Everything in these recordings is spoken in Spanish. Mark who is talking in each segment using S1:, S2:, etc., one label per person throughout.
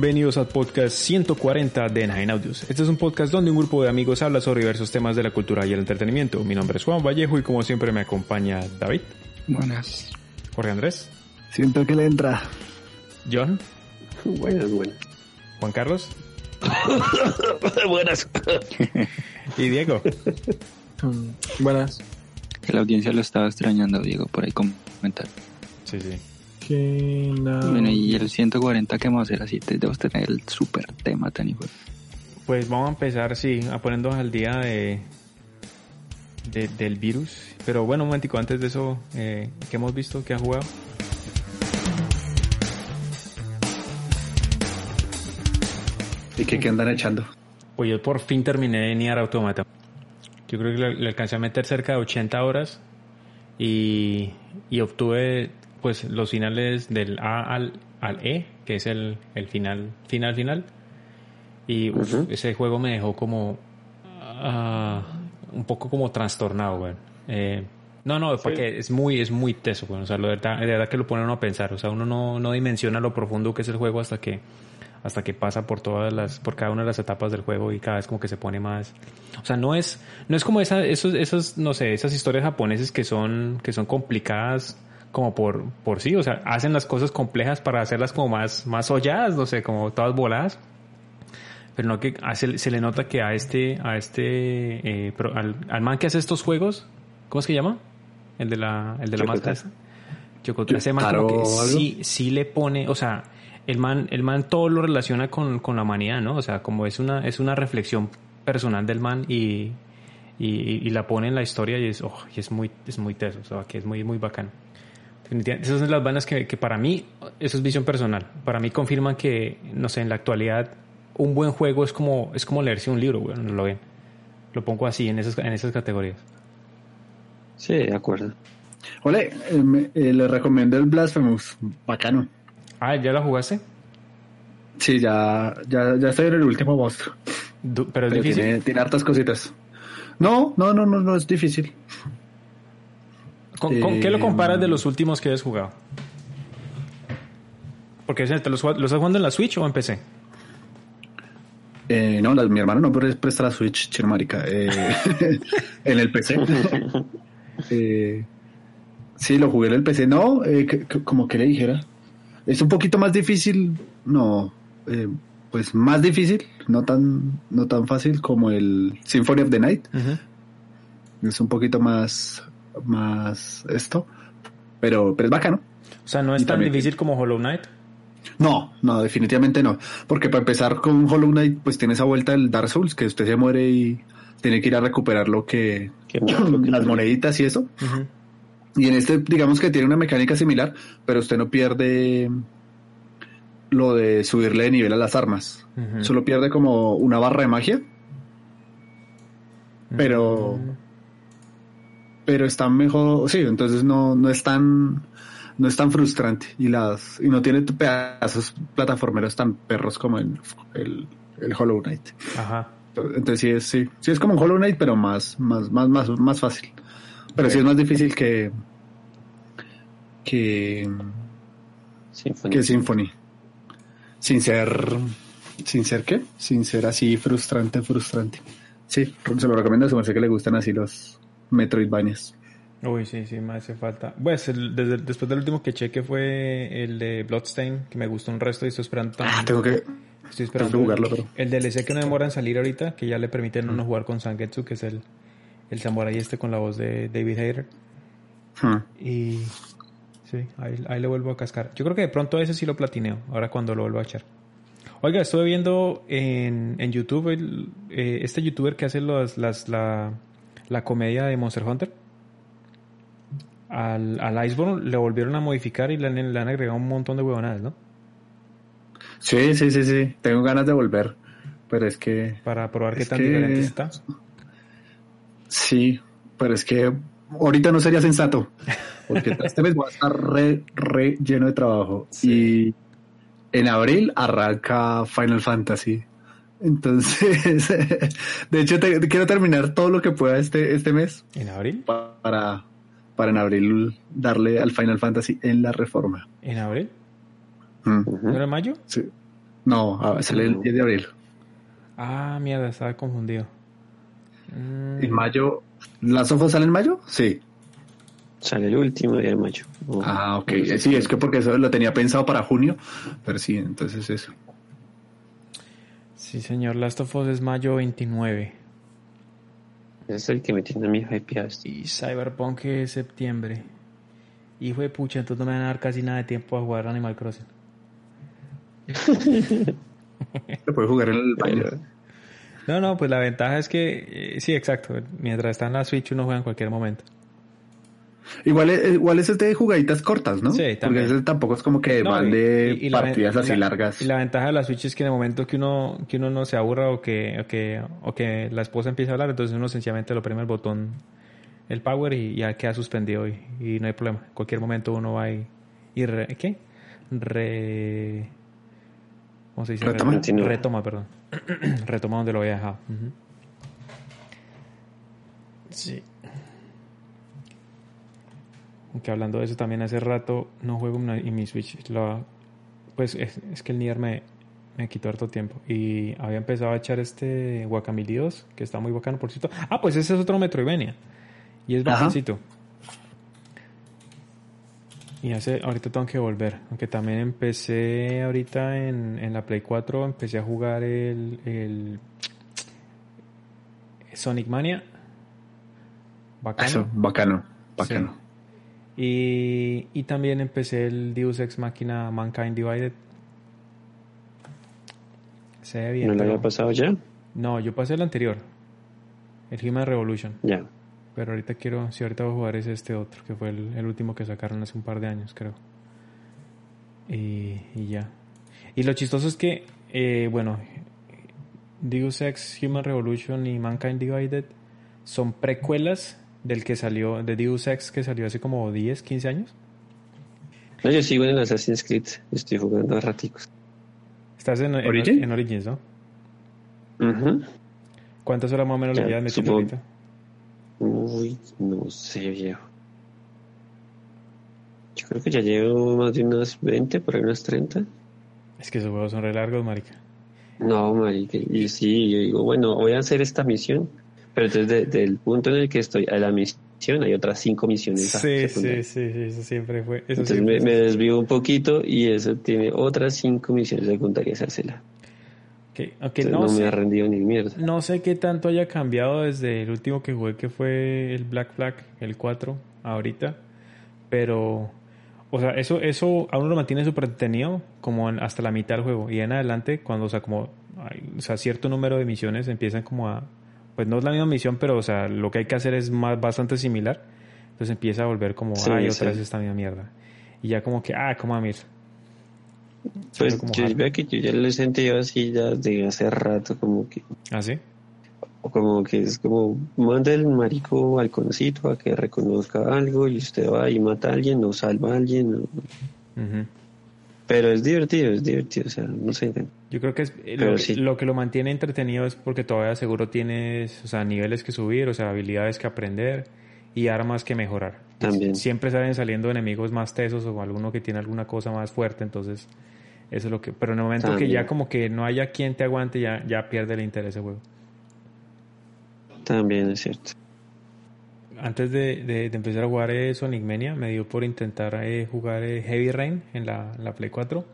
S1: Bienvenidos al podcast 140 de Nine Audios. Este es un podcast donde un grupo de amigos habla sobre diversos temas de la cultura y el entretenimiento. Mi nombre es Juan Vallejo y como siempre me acompaña David.
S2: Buenas.
S1: Jorge Andrés.
S2: Siento que le entra.
S1: John.
S3: Buenas, buenas.
S1: Juan Carlos.
S3: buenas.
S1: y Diego.
S2: buenas.
S4: Que la audiencia lo estaba extrañando, Diego, por ahí comentar.
S1: Sí, sí.
S4: Bueno, y el 140 que vamos a hacer así, debemos tener el super tema tan hijo.
S1: Pues vamos a empezar, sí, a ponernos al día de, de del virus. Pero bueno, un momentico, antes de eso, eh, ¿qué hemos visto? ¿Qué ha jugado?
S2: ¿Y qué, qué andan echando?
S1: Pues yo por fin terminé de Nier Automata. Yo creo que le, le, alcancé a meter cerca de 80 horas y, y obtuve pues los finales del A al, al E, que es el, el final, final, final. Y uf, uh -huh. ese juego me dejó como uh, un poco como trastornado, güey. Eh, no, no, sí. porque es muy, es muy teso, güey. O sea, lo de, verdad, de verdad que lo pone uno a pensar. O sea, uno no, no dimensiona lo profundo que es el juego hasta que hasta que pasa por todas las por cada una de las etapas del juego y cada vez como que se pone más o sea no es no es como esa, esos esos no sé esas historias japonesas que son que son complicadas como por, por sí, o sea, hacen las cosas complejas para hacerlas como más, más holladas, no sé, como todas voladas. Pero no que hace, se le nota que a este, a este, eh, al, al, man que hace estos juegos, ¿cómo es que llama? El de la, el de la máscara. Ese man como que sí, sí le pone, o sea, el man, el man todo lo relaciona con, con la humanidad, ¿no? O sea, como es una, es una reflexión personal del man y, y, y la pone en la historia y es, oh, y es muy, es muy teso, o sea, que es muy, muy bacano. Esas son las vainas que, que, para mí, eso es visión personal. Para mí confirman que, no sé, en la actualidad, un buen juego es como, es como leerse un libro, bueno, lo ven. Lo pongo así, en esas, en esas categorías.
S3: Sí, de acuerdo.
S2: Ole, eh, eh, le recomiendo el Blasphemous, bacano.
S1: Ah, ¿ya lo jugaste?
S2: Sí, ya, ya, ya estoy en el último monstruo.
S1: Pero es
S2: Pero
S1: difícil.
S2: Tiene, tiene hartas cositas. No, no, no, no, no es difícil.
S1: ¿Con, ¿Con, qué lo comparas de los últimos que has jugado? Porque ¿te los, los estás jugando en la Switch o en PC?
S2: Eh, no, la, mi hermano no presta la Switch, chino marica. Eh, en el PC. eh, sí, lo jugué en el PC. No, eh, como que le dijera. Es un poquito más difícil. No, eh, pues más difícil. No tan, no tan fácil como el Symphony of the Night. Uh -huh. Es un poquito más más esto, pero, pero es bacano.
S1: O sea, no es y tan también, difícil como Hollow Knight.
S2: No, no, definitivamente no. Porque para empezar con Hollow Knight, pues tiene esa vuelta del Dark Souls, que usted se muere y tiene que ir a recuperar lo que, las moneditas y eso. Uh -huh. Y en este, digamos que tiene una mecánica similar, pero usted no pierde lo de subirle de nivel a las armas. Uh -huh. Solo pierde como una barra de magia. Pero. Uh -huh pero está mejor, sí, entonces no, no es tan no es tan frustrante y las y no tiene pedazos plataformeros tan perros como el, el, el Hollow Knight.
S1: Ajá.
S2: Entonces sí es sí, sí es como un Hollow Knight pero más más más más, más fácil. Pero okay. sí es más difícil que que Symphony. que Symphony. Sin ser sin ser qué? Sin ser así frustrante, frustrante. Sí, se lo recomiendo a su merced que le gustan así los Metroidvanias.
S1: Uy, sí, sí, me hace falta. Pues el, desde, después del último que cheque fue el de Bloodstain, que me gustó un resto y estoy esperando también.
S2: Ah, tengo que,
S1: estoy esperando
S2: tengo que jugarlo, pero...
S1: El DLC que no demora en salir ahorita, que ya le permiten mm. uno jugar con Sangetsu, que es el, el samurai este con la voz de David Hayter.
S2: Mm.
S1: Y sí, ahí, ahí le vuelvo a cascar. Yo creo que de pronto ese sí lo platineo, ahora cuando lo vuelvo a echar. Oiga, estuve viendo en, en YouTube el- eh, este youtuber que hace los, las, la, la comedia de Monster Hunter. Al, al Iceborne le volvieron a modificar y le, han- le han agregado un montón de huevonadas, ¿no?
S2: Sí, sí, sí, sí. Tengo ganas de volver. Pero es que.
S1: Para probar qué tan
S2: que-
S1: diferente está.
S2: Sí, pero es que ahorita no sería sensato. Porque este mes voy a estar re, re lleno de trabajo. Y en abril arranca Final Fantasy. Entonces, de hecho, te- quiero terminar todo lo que pueda este, este mes
S1: ¿En abril?
S2: pa- para, para en abril darle al Final Fantasy en la reforma.
S1: ¿En abril?
S2: Mm.
S1: ¿No era en mayo?
S2: sí. No, ah, sale el 10 de abril.
S1: Ah, mierda, estaba confundido. Mm,
S2: En mayo, ¿las ojos salen en mayo? Sí.
S3: Sale el último día de mayo. Oh.
S2: Ah, ok. Sí, es que porque eso lo tenía pensado para junio, pero sí, entonces eso.
S1: Sí, señor, Last of Us es mayo 29.
S3: Ese es el que me tiene a mí hypeado.
S1: Y Cyberpunk es septiembre. Hijo de pucha, entonces no me van a dar casi nada de tiempo a jugar Animal Crossing.
S2: Lo puedes jugar en el baño.
S3: Pero-
S1: No, no, pues la ventaja es que, eh, sí, exacto. Mientras está en la Switch uno juega en cualquier momento.
S2: Igual, es- igual es de jugaditas cortas, ¿no?
S1: Sí,
S2: Porque
S1: también.
S2: ese tampoco es como que
S1: No,
S2: van de
S1: y- y la ven-
S2: partidas así
S1: la-
S2: largas.
S1: Y la ventaja de la Switch es que en el momento que uno, que uno no se aburra o que, o que, o que la esposa empieza a hablar, entonces uno sencillamente lo preme el botón, el power y ya queda suspendido y, y no hay problema. En cualquier momento uno va y, y re- ¿qué? Re... ¿Cómo se dice?
S2: Retoma.
S1: Retoma, perdón. Retoma donde lo había dejado. Sí. Aunque hablando de eso también hace rato no juego en en mi Switch. Lo- pues es, es que el Nier me, me quitó harto tiempo. Y había empezado a echar este Guacamole 2, que está muy bacano, por cierto. Ah, pues ese es otro Metroidvania. Y es bacancito. Y hace, ahorita tengo que volver. Aunque también empecé ahorita en, en la Play 4, empecé a jugar el, el Sonic Mania. Bacano.
S2: Eso, bacano, bacano.
S1: Y, y también empecé el Deus Ex Machina Mankind Divided. Se ve bien.
S3: ¿No lo había pasado ya?
S1: No, yo pasé el anterior. El Human Revolution.
S3: Ya.
S1: Pero ahorita quiero, si ahorita voy a jugar es este otro, que fue el, el último que sacaron hace un par de años, creo. Y, y ya. Y lo chistoso es que, eh, bueno, Deus Ex Human Revolution y Mankind Divided son precuelas del que salió, de Deus Ex que salió hace como 10, 15 años.
S3: No, yo sigo en el Assassin's Creed. Estoy jugando a raticos.
S1: Estás en, en,
S2: ¿Origin?
S1: en Origins, ¿no?
S3: Ujú.
S1: ¿Cuántas horas más o menos
S3: Ya,
S1: le llevas metiendo
S3: supongo.
S1: ahorita?
S3: Uy, no sé, viejo. Yo creo que ya llevo más de unas 20, por ahí unas 30.
S1: Es que esos juegos son re largos, marica.
S3: No, marica. Y sí, yo digo, bueno, voy a hacer esta misión. Pero entonces, de- del punto en el que estoy a la misión, hay otras cinco misiones.
S1: Sí, sí, sí, sí, eso siempre fue. Eso
S3: Entonces
S1: siempre
S3: me, me desvío un poquito y eso tiene otras cinco misiones secundarias a.
S1: Que, aunque
S3: Entonces
S1: no,
S3: no,
S1: sé,
S3: me ha rendido ni mierda.
S1: no sé qué tanto haya cambiado desde el último que jugué, que fue el Black Flag, el 4, ahorita. Pero, o sea, eso, eso a uno lo mantiene súper entretenido como en- hasta la mitad del juego. Y en adelante, cuando, o sea, como, hay, o sea, cierto número de misiones empiezan como a, pues no es la misma misión, pero, o sea, lo que hay que hacer es más, bastante similar. Entonces empieza a volver como,
S3: Sí,
S1: ay,
S3: sí.
S1: otra vez esta misma mierda. Y ya como que, ah, como a mí.
S3: Pues
S1: como
S3: yo veo que yo ya lo he sentido así ya desde hace rato, como que,
S1: ¿Ah, sí?
S3: como que es como manda el marico balconcito a que reconozca algo y usted va y mata a alguien o salva a alguien. o-. Pero es divertido, es divertido, o sea, no sé.
S1: Yo creo que es, eh, lo,
S3: sí.
S1: lo que lo mantiene entretenido es porque todavía seguro tienes, o sea, niveles que subir, o sea, habilidades que aprender y armas que mejorar.
S3: También.
S1: Siempre salen saliendo enemigos más tesos o alguno que tiene alguna cosa más fuerte, entonces eso es lo que... Pero en el momento que
S3: También.
S1: ya como que no haya quien te aguante, ya, ya pierde el interés ese juego.
S3: También es cierto.
S1: Antes de, de- de empezar a jugar eh, Sonic Mania, me dio por intentar eh, jugar eh, Heavy Rain en la, la Play 4.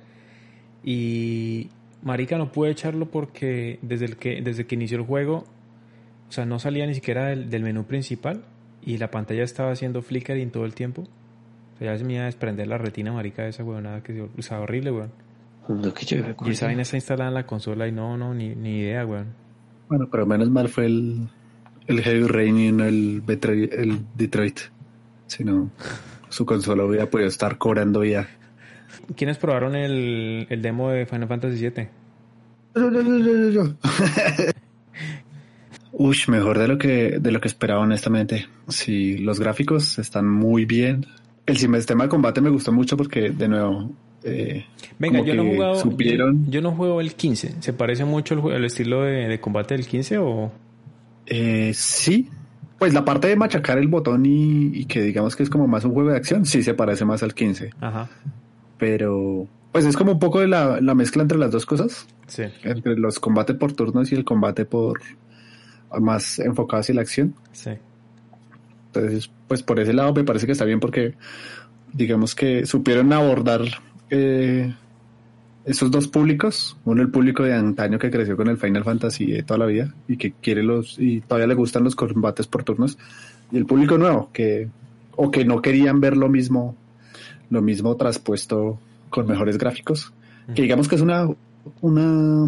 S1: Y Marica no pude echarlo porque desde, el que, desde que inició el juego, o sea, no salía ni siquiera del, del menú principal y la pantalla estaba haciendo flickering todo el tiempo. O sea, ya se me iba a desprender la retina, Marica, de esa huevonada que se- o sea, horrible, weón.
S3: No que yo me
S1: Y esa vaina está instalada en la consola y no, no, ni, ni idea, weón.
S2: Bueno, pero menos mal fue el, el Heavy Rain y no el, el Detroit. Si no, su consola hubiera podido estar cobrando ya.
S1: ¿Quiénes probaron el, el demo de Final Fantasy VII?
S2: Ush, mejor de lo que de lo que esperaba honestamente. Sí, los gráficos están muy bien. El sistema de combate me gustó mucho porque de nuevo eh,
S1: Venga, yo no jugado.
S2: supieron
S1: Yo, yo no juego el 15. ¿Se parece mucho el, estilo de, de combate del 15 o.?
S2: eh, sí. Pues la parte de machacar el botón y, y que digamos que es como más un juego de acción, sí se parece más al 15.
S1: Ajá.
S2: Pero pues es como un poco de la, la mezcla entre las dos cosas.
S1: Sí.
S2: entre los combates por turnos y el combate por más enfocado hacia la acción.
S1: Sí.
S2: Entonces, pues por ese lado me parece que está bien porque digamos que supieron abordar eh, esos dos públicos, uno el público de antaño que creció con el Final Fantasy de toda la vida y que quiere los y todavía le gustan los combates por turnos y el público nuevo que o que no querían ver lo mismo lo mismo traspuesto con mejores gráficos, que digamos que es una una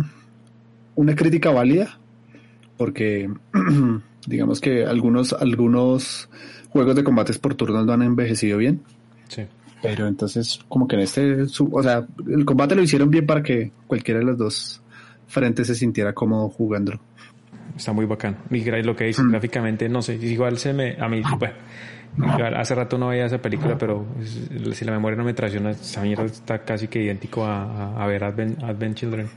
S2: una crítica válida porque digamos que algunos algunos juegos de combates por turnos no han envejecido bien
S1: Sí.
S2: pero entonces como que en este su- o sea el combate lo hicieron bien para que cualquiera de los dos frentes se sintiera cómodo jugándolo
S1: Está muy bacán. Y lo que dice
S2: Mm.
S1: gráficamente, no sé, igual se me. A mí, bueno, hace rato no veía esa película, pero si la memoria no me traiciona, esa mierda está casi que idéntico a, ver Advent, Advent Children.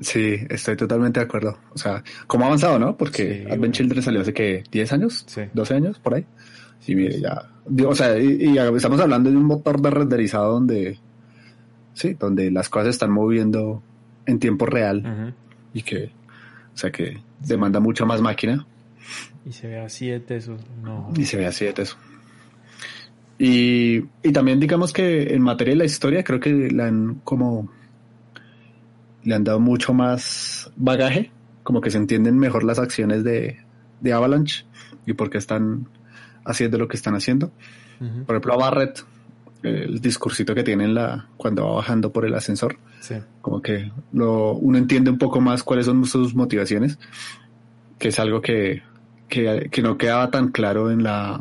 S2: sí estoy totalmente de acuerdo. O sea cómo ha avanzado no porque
S1: Sí,
S2: Advent
S1: bueno.
S2: Children salió hace que 10 años
S1: Sí.
S2: 12 años por ahí sí mire ya. O sea y, y estamos hablando de un motor de renderizado donde sí donde las cosas se están moviendo en tiempo real y que o sea que demanda mucha más máquina
S1: Y se ve a 7 eso. No.
S2: Y se ve así de eso. Y, y también digamos que en materia de la historia creo que le han como le han dado mucho más bagaje, como que se entienden mejor las acciones de, de Avalanche y por qué están haciendo lo que están haciendo.
S1: Ujú.
S2: Por ejemplo, a Barrett, el discursito que tiene en la, cuando va bajando por el ascensor,
S1: Sí.
S2: como que lo, uno entiende un poco más cuáles son sus motivaciones, que es algo que, que, no quedaba tan claro en la,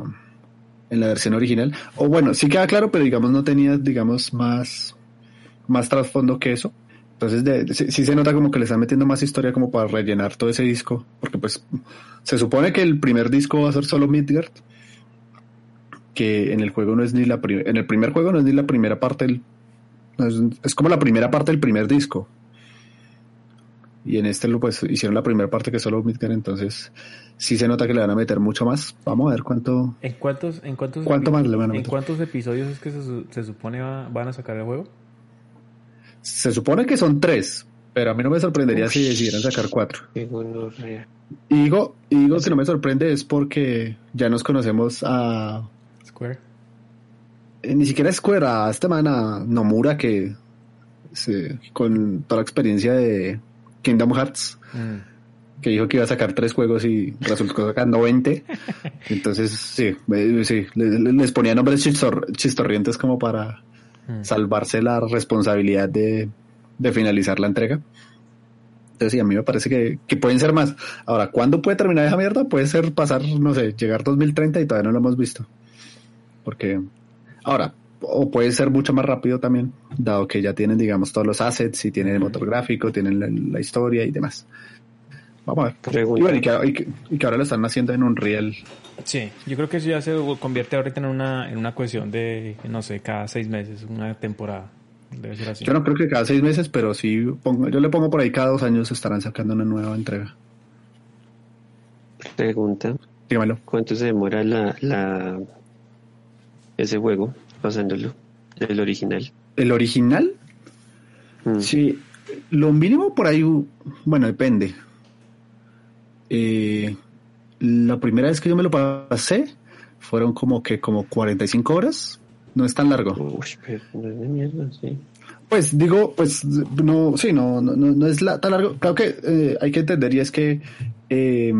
S2: en la versión original. O bueno, sí queda claro, pero digamos no tenía, digamos, más, más trasfondo que eso. Entonces de- sí, se nota como que le están metiendo más historia como para rellenar todo ese disco, porque pues se supone que el primer disco va a ser solo Midgard, que en el juego no es ni la en el primer juego no es ni la primera parte del es como la primera parte del primer disco. Y en este lo pues hicieron la primera parte que es solo Midgard, entonces sí se nota que le van a meter mucho más. Vamos a ver cuánto
S1: ¿En cuántos, en cuántos,
S2: ¿Cuánto más le van a
S1: ¿En cuántos episodios es que se, se supone va- van a sacar el juego?
S2: se supone que son tres, pero a mí no me sorprendería si decidieran sacar cuatro. Y digo, y digo que no me sorprende es porque ya nos conocemos a
S1: Square.
S2: eh, ni siquiera Square, a este man a Nomura que se- con toda la experiencia de Kingdom Hearts
S1: Mm.
S2: que dijo que iba a sacar tres juegos y resultó sacando 20. Entonces, sí, eh, sí le- le- les ponía nombres chistor- chistorrientes como para
S1: Mm.
S2: salvarse la responsabilidad de, de finalizar la entrega. Entonces, sí, a mí me parece que, que pueden ser más. Ahora, ¿cuándo puede terminar esa mierda? Puede ser pasar, no sé, llegar 2030 y todavía no lo hemos visto. Porque, ahora, o puede ser mucho más rápido también, dado que ya tienen, digamos, todos los assets y tienen el motor gráfico, tienen la, la historia y demás. Vamos a ver.
S3: Pregunta.
S2: Y bueno, y que, y que- y que ahora lo están haciendo en un real.
S1: Sí, yo creo que eso ya se convierte ahorita en una, en una cuestión de, no sé, cada seis meses, una temporada. Debe ser así.
S2: Yo no creo que cada seis meses, pero sí, pongo, yo le pongo por ahí cada dos años estarán sacando una nueva entrega.
S3: Pregunta.
S2: Dígamelo.
S3: ¿Cuánto se demora la, la ese juego pasándolo? El original.
S2: El original,
S3: Mm.
S2: sí, lo mínimo por ahí, bueno, depende. Eh, la primera vez que yo me lo pasé fueron como que como 45 horas. No es tan largo.
S3: Uy, pero es de mierda, sí.
S2: Pues digo, pues no, sí, no, no, no, no es la- tan largo. Claro que eh, hay que entender y es que eh,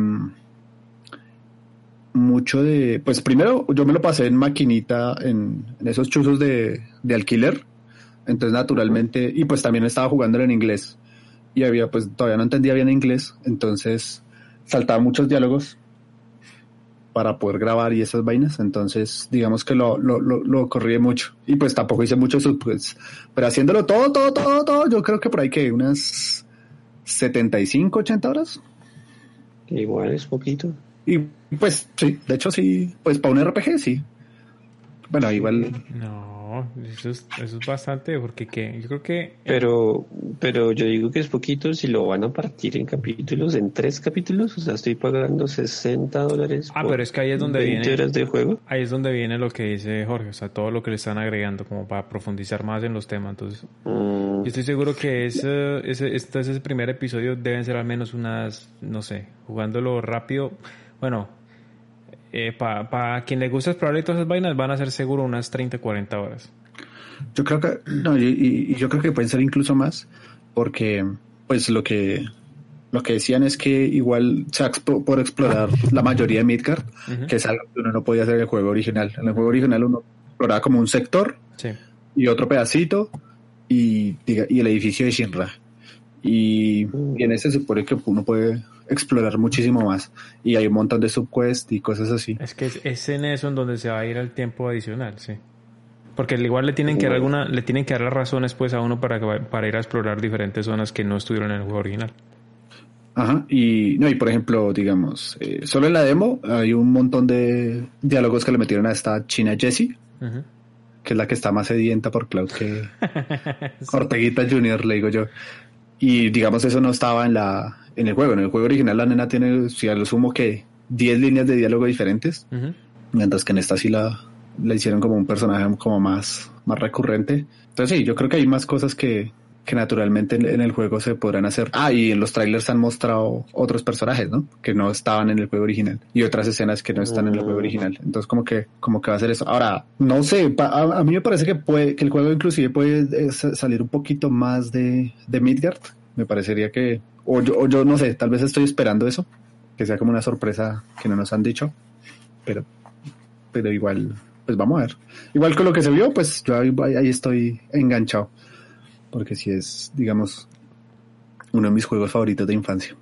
S2: mucho de, pues primero yo me lo pasé en maquinita, en, en esos chuzos de, de alquiler. Entonces, naturalmente, y pues también estaba jugando en inglés. Y había, pues todavía no entendía bien inglés. Entonces, saltaba muchos diálogos para poder grabar y esas vainas. Entonces, digamos que lo, lo, lo, lo corrí mucho. Y pues tampoco hice mucho sub, pues, pero haciéndolo todo, todo, todo, todo, yo creo que por ahí que unas 75, 80 horas.
S3: Igual es poquito.
S2: Y pues sí, de hecho sí, pues para un RPG sí. Bueno, igual.
S1: No, eso es, eso es bastante, porque que, yo creo que...
S3: Pero, pero yo digo que es poquito si lo van a partir en capítulos, en tres capítulos, o sea, estoy pagando 60 dólares.
S1: Ah,
S3: por
S1: pero es que ahí es donde
S3: 20
S1: viene...
S3: horas de juego.
S1: Ahí es donde viene lo que dice Jorge, o sea, todo lo que le están agregando como para profundizar más en los temas. Entonces,
S3: Mm,
S1: yo estoy seguro que ese, ese, este, ese primer episodio deben ser al menos unas, no sé, jugándolo rápido. Bueno, eh, para quien le gusta explorar y todas esas vainas, van a ser seguro unas 30, 40 horas.
S2: Yo creo que, no, y, y- yo creo que pueden ser incluso más, porque pues lo que lo que decían es que igual se expo- por explorar la mayoría de Midgard,
S1: Ujú.
S2: que es algo que uno no podía hacer en el juego original. En el juego original uno exploraba como un sector
S1: Sí.
S2: y otro pedacito y, y el edificio de Shinra. Y, y en ese se supone que uno puede explorar muchísimo más. Y hay un montón de subquests y cosas así.
S1: Es que es, es en eso en donde se va a ir el tiempo adicional, sí. Porque al igual le tienen que dar alguna, le tienen que dar las razones pues a uno para, para ir a explorar diferentes zonas que no estuvieron en el juego original.
S2: Ajá, y no, y por ejemplo, digamos, eh, solo en la demo hay un montón de diálogos que le metieron a esta China Jessie, que es la que está más sedienta por Cloud que Orteguita Junior, le digo yo. Y digamos, eso no estaba en la en el juego. En el juego original la nena tiene, si a lo sumo que 10 líneas de diálogo diferentes, mientras que en esta sí la, la hicieron como un personaje como más, más recurrente. Entonces sí, yo creo que hay más cosas que, que naturalmente en, en el juego se podrán hacer. Ah, y en los trailers han mostrado otros personajes, ¿no? Que no estaban en el juego original y otras escenas que no están en el juego original. Entonces como que, como que va a ser eso. Ahora, no sé, pa- a, a mí me parece que puede, que el juego inclusive puede eh, sa- salir un poquito más de, de Midgard. Me parecería que, o yo, o yo no sé, tal vez estoy esperando eso, que sea como una sorpresa que no nos han dicho, pero, pero igual, pues vamos a ver. Igual con lo que se vio, pues yo ahí, ahí estoy enganchado, porque si es, digamos, uno de mis juegos favoritos de infancia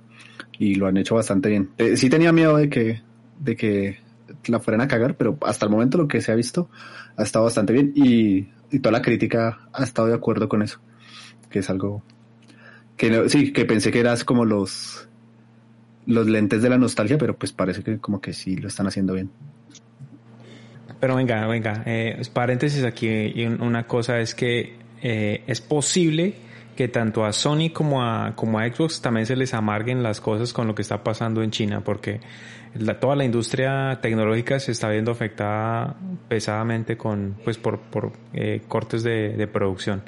S2: y lo han hecho bastante bien. Eh, sí tenía miedo de que, de que la fueran a cagar, pero hasta el momento lo que se ha visto ha estado bastante bien y, y toda la crítica ha estado de acuerdo con eso, que es algo que no- sí, que pensé que eras como los los lentes de la nostalgia, pero pues parece que como que sí lo están haciendo bien.
S1: Pero venga, venga, eh, paréntesis aquí, y un- una cosa es que eh, es posible que tanto a Sony como a, como a Xbox también se les amarguen las cosas con lo que está pasando en China, porque toda la industria tecnológica se está viendo afectada pesadamente con, pues, por, eh, cortes de, producción.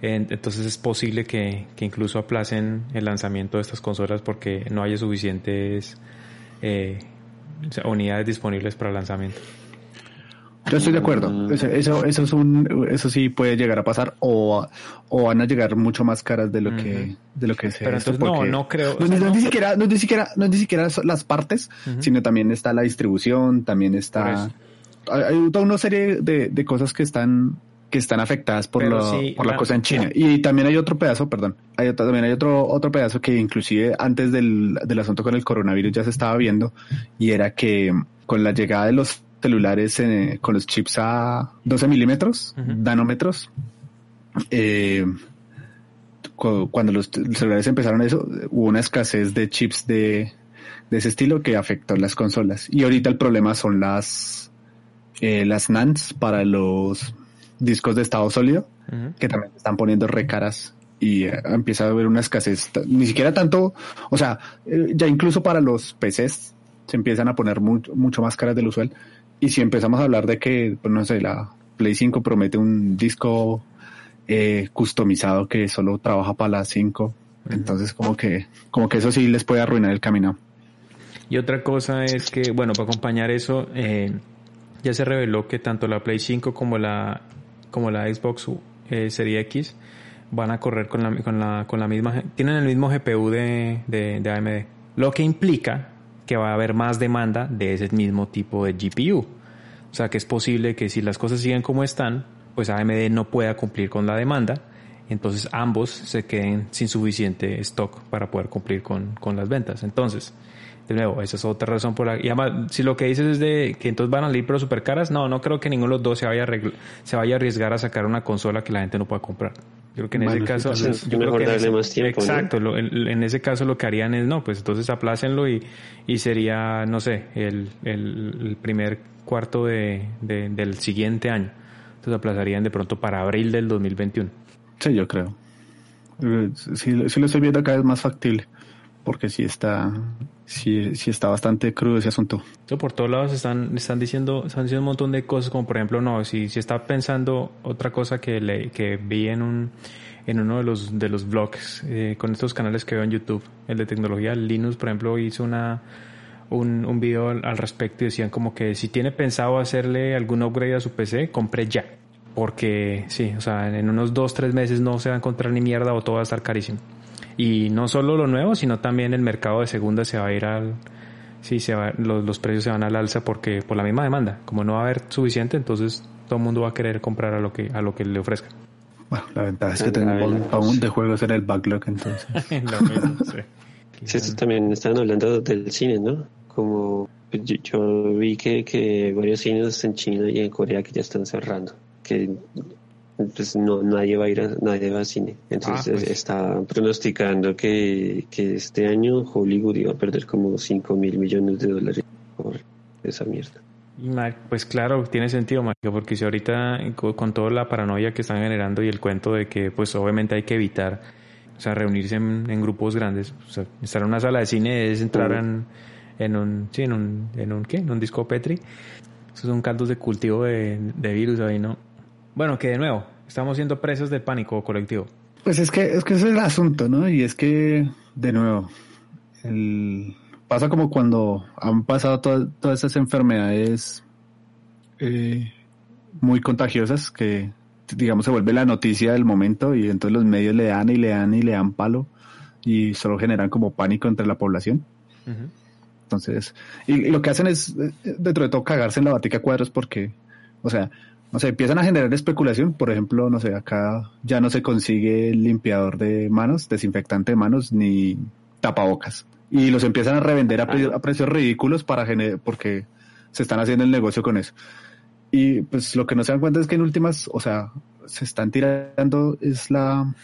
S1: En- Entonces es posible que, incluso aplacen el lanzamiento de estas consolas porque no haya suficientes eh, unidades disponibles para lanzamiento.
S2: Yo estoy de acuerdo. Eso, eso, eso es un, eso sí puede llegar a pasar o, o van a llegar mucho más caras de lo que, de lo que se
S1: Pero entonces no, no creo.
S2: No,
S1: o sea,
S2: no es
S1: no-
S2: ni siquiera, no es ni siquiera, no es ni siquiera las partes,
S1: Ujú.
S2: sino también está la distribución, también está, hay, toda una serie de, de cosas que están, que están afectadas por, lo-
S1: sí,
S2: por la
S1: la-
S2: cosa en China. Y también hay otro pedazo, perdón, hay otro, también hay otro, otro pedazo que inclusive antes del, del asunto con el coronavirus ya se estaba viendo y era que con la llegada de los celulares eh, con los chips a 12 milímetros, nanómetros, eh, cu- cuando los celulares empezaron eso, hubo una escasez de chips de, de ese estilo que afectó las consolas. Y ahorita el problema son las, eh, las NANDs para los discos de estado sólido, que también están poniendo recaras y eh, empieza a haber una escasez, ni siquiera tanto, o sea, eh, ya incluso para los PCs se empiezan a poner mucho, mucho más caras del usual. Y si empezamos a hablar de que, pues no sé, la Play 5 promete un disco eh, customizado que solo trabaja para las 5, entonces como que, como que eso sí les puede arruinar el camino.
S1: Y otra cosa es que, bueno, para acompañar eso, eh, ya se reveló que tanto la Play 5 como la, como la Xbox eh, Series X van a correr con la, con la, con la misma, tienen el mismo GPU de, de, de AMD. Lo que implica que va a haber más demanda de ese mismo tipo de GPU. O sea que es posible que si las cosas siguen como están, pues AMD no pueda cumplir con la demanda, entonces ambos se queden sin suficiente stock para poder cumplir con, con las ventas. Entonces, de nuevo, esa es otra razón por la... Y además, si lo que dices es de que entonces van a salir pero super caras, no, no creo que ninguno de los dos se vaya se vaya a arriesgar a sacar una consola que la gente no pueda comprar. Yo creo que en
S2: Bueno,
S1: ese caso... yo creo
S3: mejor darle
S1: ese-
S3: más tiempo, ¿no?
S1: Exacto, lo- en, en ese caso lo que harían es, no, pues entonces aplácenlo y, y sería, no sé, el, el, el primer cuarto de, de- del siguiente año. Entonces aplazarían de pronto para abril del 2021.
S2: Sí, yo creo. Eh, Sí, sí lo estoy viendo cada vez más factible, porque sí está, sí, sí está bastante crudo ese asunto.
S1: Por todos lados están, están diciendo, están diciendo un montón de cosas, como por ejemplo, no, si, si está pensando otra cosa que le, que vi en un, en uno de los, de los blogs, eh, con estos canales que veo en YouTube, el de tecnología, Linux, por ejemplo, hizo una, un, un video al, al respecto y decían como que si tiene pensado hacerle algún upgrade a su PC, compre ya. Porque sí, o sea, en unos dos, tres meses no se va a encontrar ni mierda o todo va a estar carísimo. Y no solo lo nuevo, sino también el mercado de segunda se va a ir al, sí, se va, los, los precios se van al alza porque por la misma demanda. Como no va a haber suficiente, entonces todo el mundo va a querer comprar a lo que, a lo que le ofrezca.
S2: Bueno, la ventaja es que
S3: Ah,
S2: tengo un
S3: pues.
S2: de juegos en el backlog, entonces.
S1: Mismo, sí.
S3: Sí, esto también estaban hablando del cine, ¿no? Como pues, yo, yo vi que, que varios cines en China y en Corea que ya están cerrando, que pues no nadie va a ir a, nadie va al cine. Entonces
S1: Ah, pues.
S3: está pronosticando que, que este año Hollywood iba a perder como 5 mil millones de dólares por esa mierda.
S1: Pues claro, tiene sentido, Mario, porque si ahorita co- con toda la paranoia que están generando y el cuento de que pues obviamente hay que evitar, o sea, reunirse en, en grupos grandes, o sea, estar en una sala de cine es entrar en, en un, sí, en un, en un, ¿qué? En un disco Petri. Esos son caldos de cultivo de, de virus ahí, ¿no? Bueno, que de nuevo, estamos siendo presos del pánico colectivo.
S2: Pues es que, es que ese es el asunto, ¿no? Y es que, de nuevo, el, pasa como cuando han pasado todas, todas esas enfermedades eh, muy contagiosas que, digamos, se vuelve la noticia del momento y entonces los medios le dan y le dan y le dan palo y solo generan como pánico entre la población. Entonces, y, y lo que hacen es, eh, dentro de todo, cagarse en la batica cuadros porque, o sea, no sé, empiezan a generar especulación. Por ejemplo, no sé, acá ya no se consigue limpiador de manos, desinfectante de manos, ni tapabocas. Y los empiezan a revender a, pre- a precios ridículos para porque se están haciendo el negocio con eso. Y pues lo que no se dan cuenta es que en últimas, o sea, se están tirando es la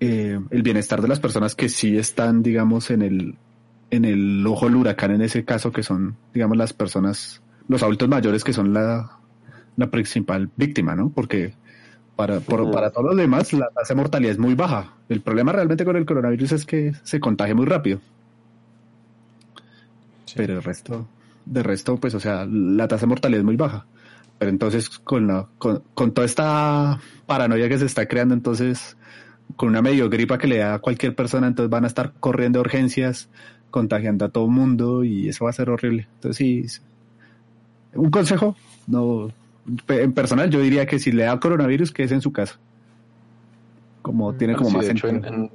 S2: eh, el bienestar de las personas que sí están, digamos, en el en el ojo del huracán en ese caso que son, digamos, las personas, los adultos mayores que son la, la principal víctima, ¿no? Porque para, por- para todos los demás la tasa de mortalidad es muy baja. El problema realmente con el coronavirus es que se contagia muy rápido. Pero el resto, de resto, pues, o sea, la tasa de mortalidad es muy baja. Pero entonces, con, la, con, con toda esta paranoia que se está creando, entonces, con una medio gripa que le da a cualquier persona, entonces van a estar corriendo a urgencias, contagiando a todo el mundo y eso va a ser horrible. Entonces, sí, un consejo, no, en personal yo diría que si le da coronavirus, que es en su casa. Como tiene como
S5: Sí,
S2: más
S5: de hecho, en,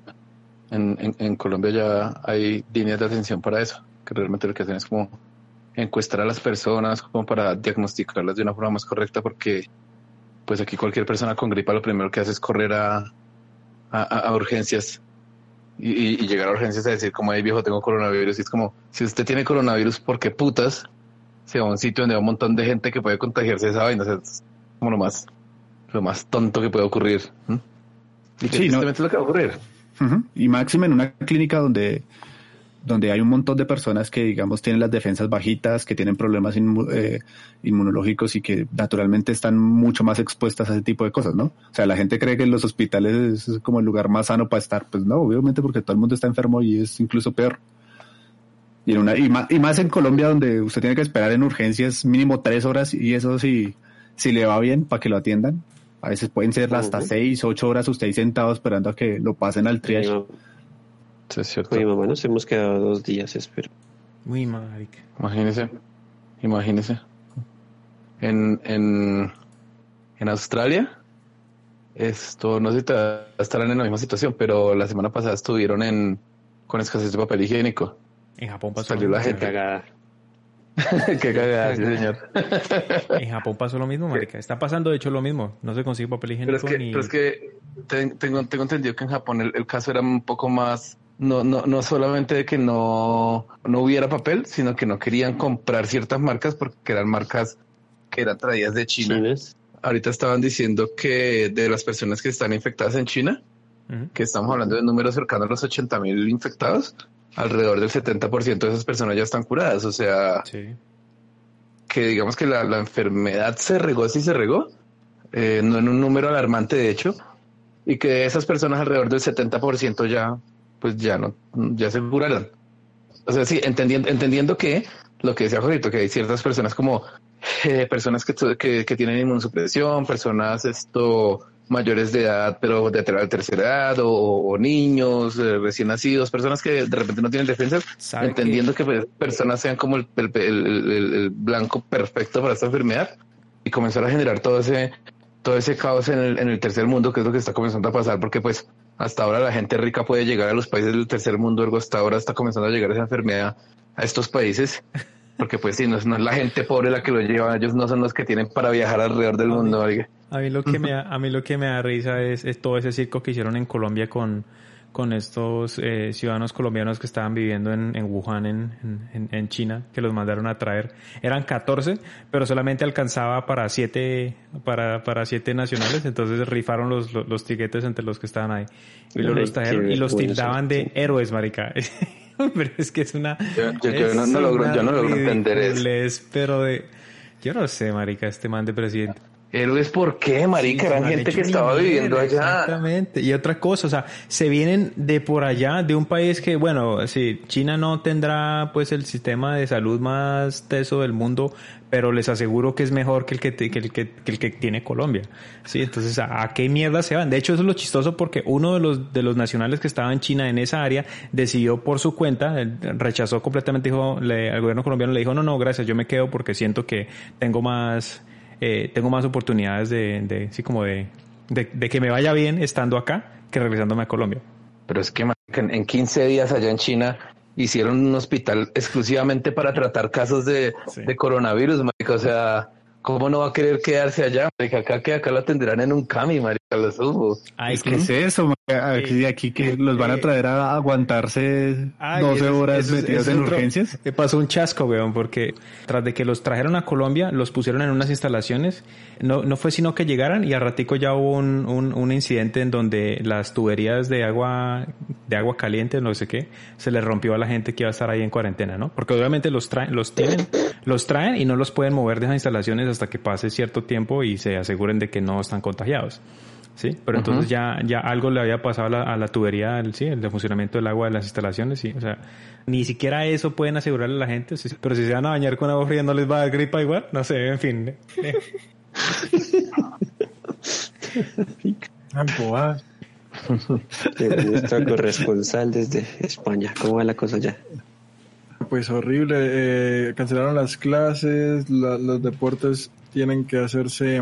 S5: en, en, en Colombia ya hay líneas de atención para eso, que realmente lo que hacen es como encuestar a las personas como para diagnosticarlas de una forma más correcta, porque pues aquí cualquier persona con gripa lo primero que hace es correr a, a, urgencias y, y- y llegar a urgencias a decir como, hey viejo, tengo coronavirus. Y es como, si usted tiene coronavirus, ¿por qué putas se va a un sitio donde hay un montón de gente que puede contagiarse de esa vaina? O sea, es como lo más, lo más tonto que puede ocurrir. Y que
S2: Sí, ¿no?
S5: tristemente es lo que va a ocurrir.
S2: Ujú. Y máximo en una clínica donde, donde hay un montón de personas que, digamos, tienen las defensas bajitas, que tienen problemas inmu- eh, inmunológicos y que naturalmente están mucho más expuestas a ese tipo de cosas, ¿no? O sea, la gente cree que los hospitales es como el lugar más sano para estar. Pues no, obviamente porque todo el mundo está enfermo y es incluso peor. Y, en una, y, más, y más en Colombia donde usted tiene que esperar en urgencias mínimo tres horas y eso si, si le va bien para que lo atiendan. A veces pueden ser hasta seis, ocho horas usted ahí sentado esperando a que lo pasen al triage.
S3: mam-
S5: Sí, es cierto.
S3: mi mamá nos hemos quedado dos días, espero.
S1: Muy marica.
S5: Imagínese, imagínese. En, en, en Australia, esto no sé si ta- estarán en la misma situación, pero la semana pasada estuvieron en con escasez de papel higiénico.
S1: En Japón pasó.
S5: Salió la gente.
S3: Cagada.
S5: Qué cagada, sí, señor.
S1: En Japón pasó lo mismo, marica. Está pasando, de hecho, lo mismo. No se consigue papel
S5: Pero
S1: higiénico
S5: es que,
S1: ni...
S5: pero es que ten- tengo, tengo entendido que en Japón el, el caso era un poco más, no, no, no solamente de que no, no hubiera papel, sino que no querían comprar ciertas marcas porque eran marcas que eran traídas de China. Ahorita estaban diciendo que de las personas que están infectadas en China, que estamos hablando de números cercanos a los 80 mil infectados, alrededor del 70% de esas personas ya están curadas. O sea,
S1: Sí.
S5: que digamos que la, la enfermedad se regó, sí se regó, eh, no en un número alarmante de hecho, y que de esas personas alrededor del 70% ya, pues ya no, ya se curaron. O sea, sí, entendiendo, entendiendo que lo que decía Jorito, que hay ciertas personas como eh, personas que, que, que tienen inmunosupresión, personas esto mayores de edad, pero de ter- tercera edad, o, o niños eh, recién nacidos, personas que de repente no tienen defensas,
S1: ¿Sabe
S5: entendiendo que pues, personas sean como el, el- el- el- blanco perfecto para esta enfermedad y comenzar a generar todo ese todo ese caos en el, en el tercer mundo, que es lo que está comenzando a pasar, porque pues hasta ahora la gente rica puede llegar a los países del tercer mundo, ergo hasta ahora está comenzando a llegar esa enfermedad a estos países, porque pues sí, no es, no es la gente pobre la que lo lleva, ellos no son los que tienen para viajar alrededor del mundo.
S1: A mí lo que me da, a mí lo que me da risa es, es todo ese circo que hicieron en Colombia con, con estos eh, ciudadanos colombianos que estaban viviendo en, en Wuhan, en, en, en China, que los mandaron a traer. Eran 14, pero solamente alcanzaba para siete, para, para siete nacionales, entonces rifaron los, los, los tiquetes entre los que estaban ahí. Y los trajeron
S3: qué
S1: y los tildaban de héroes, marica. pero es que es una...
S5: Yo- yo- no- no logro- yo no logro entender eso.
S1: Pero de... Yo no sé, marica, este man de presidente.
S5: Héroes, ¿por qué, marica?
S1: Sí,
S5: Eran gente que estaba viviendo allá.
S1: Exactamente. Y otra cosa, o sea, se vienen de por allá, de un país que, bueno, sí, China no tendrá pues el sistema de salud más teso del mundo, pero les aseguro que es mejor que el que, que el que, que el que tiene Colombia. Sí, entonces, ¿a, a qué mierda se van? De hecho, eso es lo chistoso porque uno de los, de los nacionales que estaba en China en esa área decidió por su cuenta, rechazó completamente, dijo, le, al gobierno colombiano le dijo, no, no, gracias, yo me quedo porque siento que tengo más, eh, tengo más oportunidades de, de sí, como de, de, de que me vaya bien estando acá que regresándome a Colombia.
S5: Pero es que en, en 15 días allá en China hicieron un hospital exclusivamente para tratar casos de,
S1: Sí.
S5: de coronavirus, marica. O sea, ¿cómo no va a querer quedarse allá? Marica, acá que acá lo atenderán en un cami, marica, lo subo.
S1: Ay,
S2: Es que es eso, ma- aquí, aquí que los van a traer a aguantarse
S1: Ay,
S2: 12
S1: ese es-
S2: horas
S1: ese es-
S2: metidos en
S1: otro-
S2: urgencias.
S1: Me pasó un chasco, weón, porque tras de que los trajeron a Colombia, los pusieron en unas instalaciones. No, no fue sino que llegaran y al ratico ya hubo un, un, un incidente en donde las tuberías de agua, de agua caliente, no sé qué, se les rompió a la gente que iba a estar ahí en cuarentena, ¿no? Porque obviamente los traen, los tienen, los traen y no los pueden mover de esas instalaciones hasta que pase cierto tiempo y se aseguren de que no están contagiados. Sí, pero entonces ya, ya algo le había pasado a la, a la tubería, el, sí, el de funcionamiento del agua de las instalaciones, sí, o sea, ni siquiera eso pueden asegurarle a la gente, sí, pero si se van a bañar con agua fría no les va a dar gripa igual, no sé, en fin. eh,
S3: de nuestra corresponsal desde España. ¿Cómo va la cosa ya?
S6: Pues horrible, eh, cancelaron las clases, la- los deportes tienen que hacerse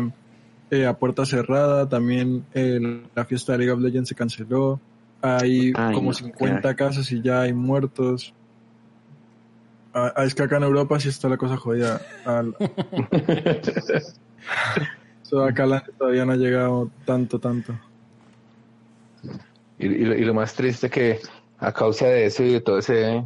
S6: eh, a puerta cerrada, también eh, la fiesta de League of Legends se canceló, hay
S3: Ay,
S6: como
S3: no,
S6: 50
S3: qué
S6: casos y ya hay muertos. Ah, es que acá en Europa sí está la cosa jodida. Al- So, acá todavía no ha llegado tanto, tanto.
S5: Y, y lo, y lo más triste que a causa de eso y de todo ese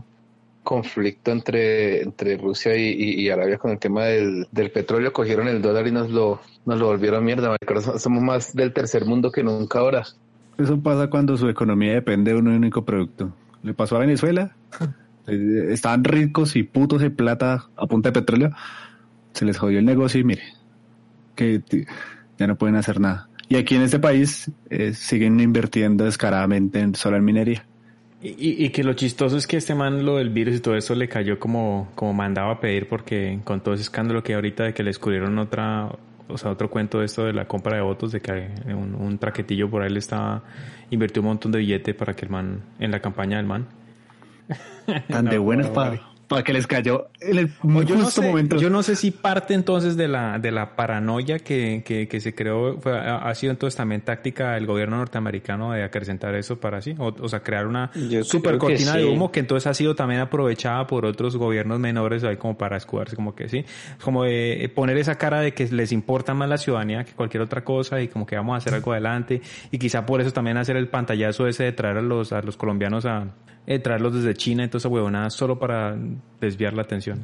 S5: conflicto entre, entre Rusia y, y- y Arabia con el tema del, del petróleo, cogieron el dólar y nos lo, nos lo volvieron mierda. Somos más del tercer mundo que nunca ahora.
S2: Eso pasa cuando su economía depende de un único producto. Le pasó a Venezuela. Eh, Estaban ricos y putos de plata a punta de petróleo. Se les jodió el negocio y mire, que ya no pueden hacer nada. Y aquí en este país eh, siguen invirtiendo descaradamente en solo en minería.
S1: Y, y- y que lo chistoso es que este man, lo del virus y todo eso, le cayó como, como mandaba a pedir porque con todo ese escándalo que hay ahorita de que le descubrieron otra, o sea, otro cuento de esto de la compra de votos, de que un, un traquetillo por ahí le estaba, invirtió un montón de billete para que el man, en la campaña del man.
S2: Tan de buenas
S1: no,
S2: para que les cayó en el muy
S1: yo no,
S2: justo
S1: sé,
S2: momento.
S1: yo no sé si parte entonces de la, de la paranoia que, que, que se creó fue- ha sido entonces también táctica del gobierno norteamericano de acrecentar eso para sí, o, o sea, crear una
S3: Yo
S1: super cortina de humo que entonces ha sido también aprovechada por otros gobiernos menores ahí como para escudarse, como que sí, como de poner esa cara de que les importa más la ciudadanía que cualquier otra cosa y como que vamos a hacer algo adelante y quizá por eso también hacer el pantallazo ese de traer a los, a los colombianos a eh, traerlos desde China y toda esa huevonada solo para desviar la atención.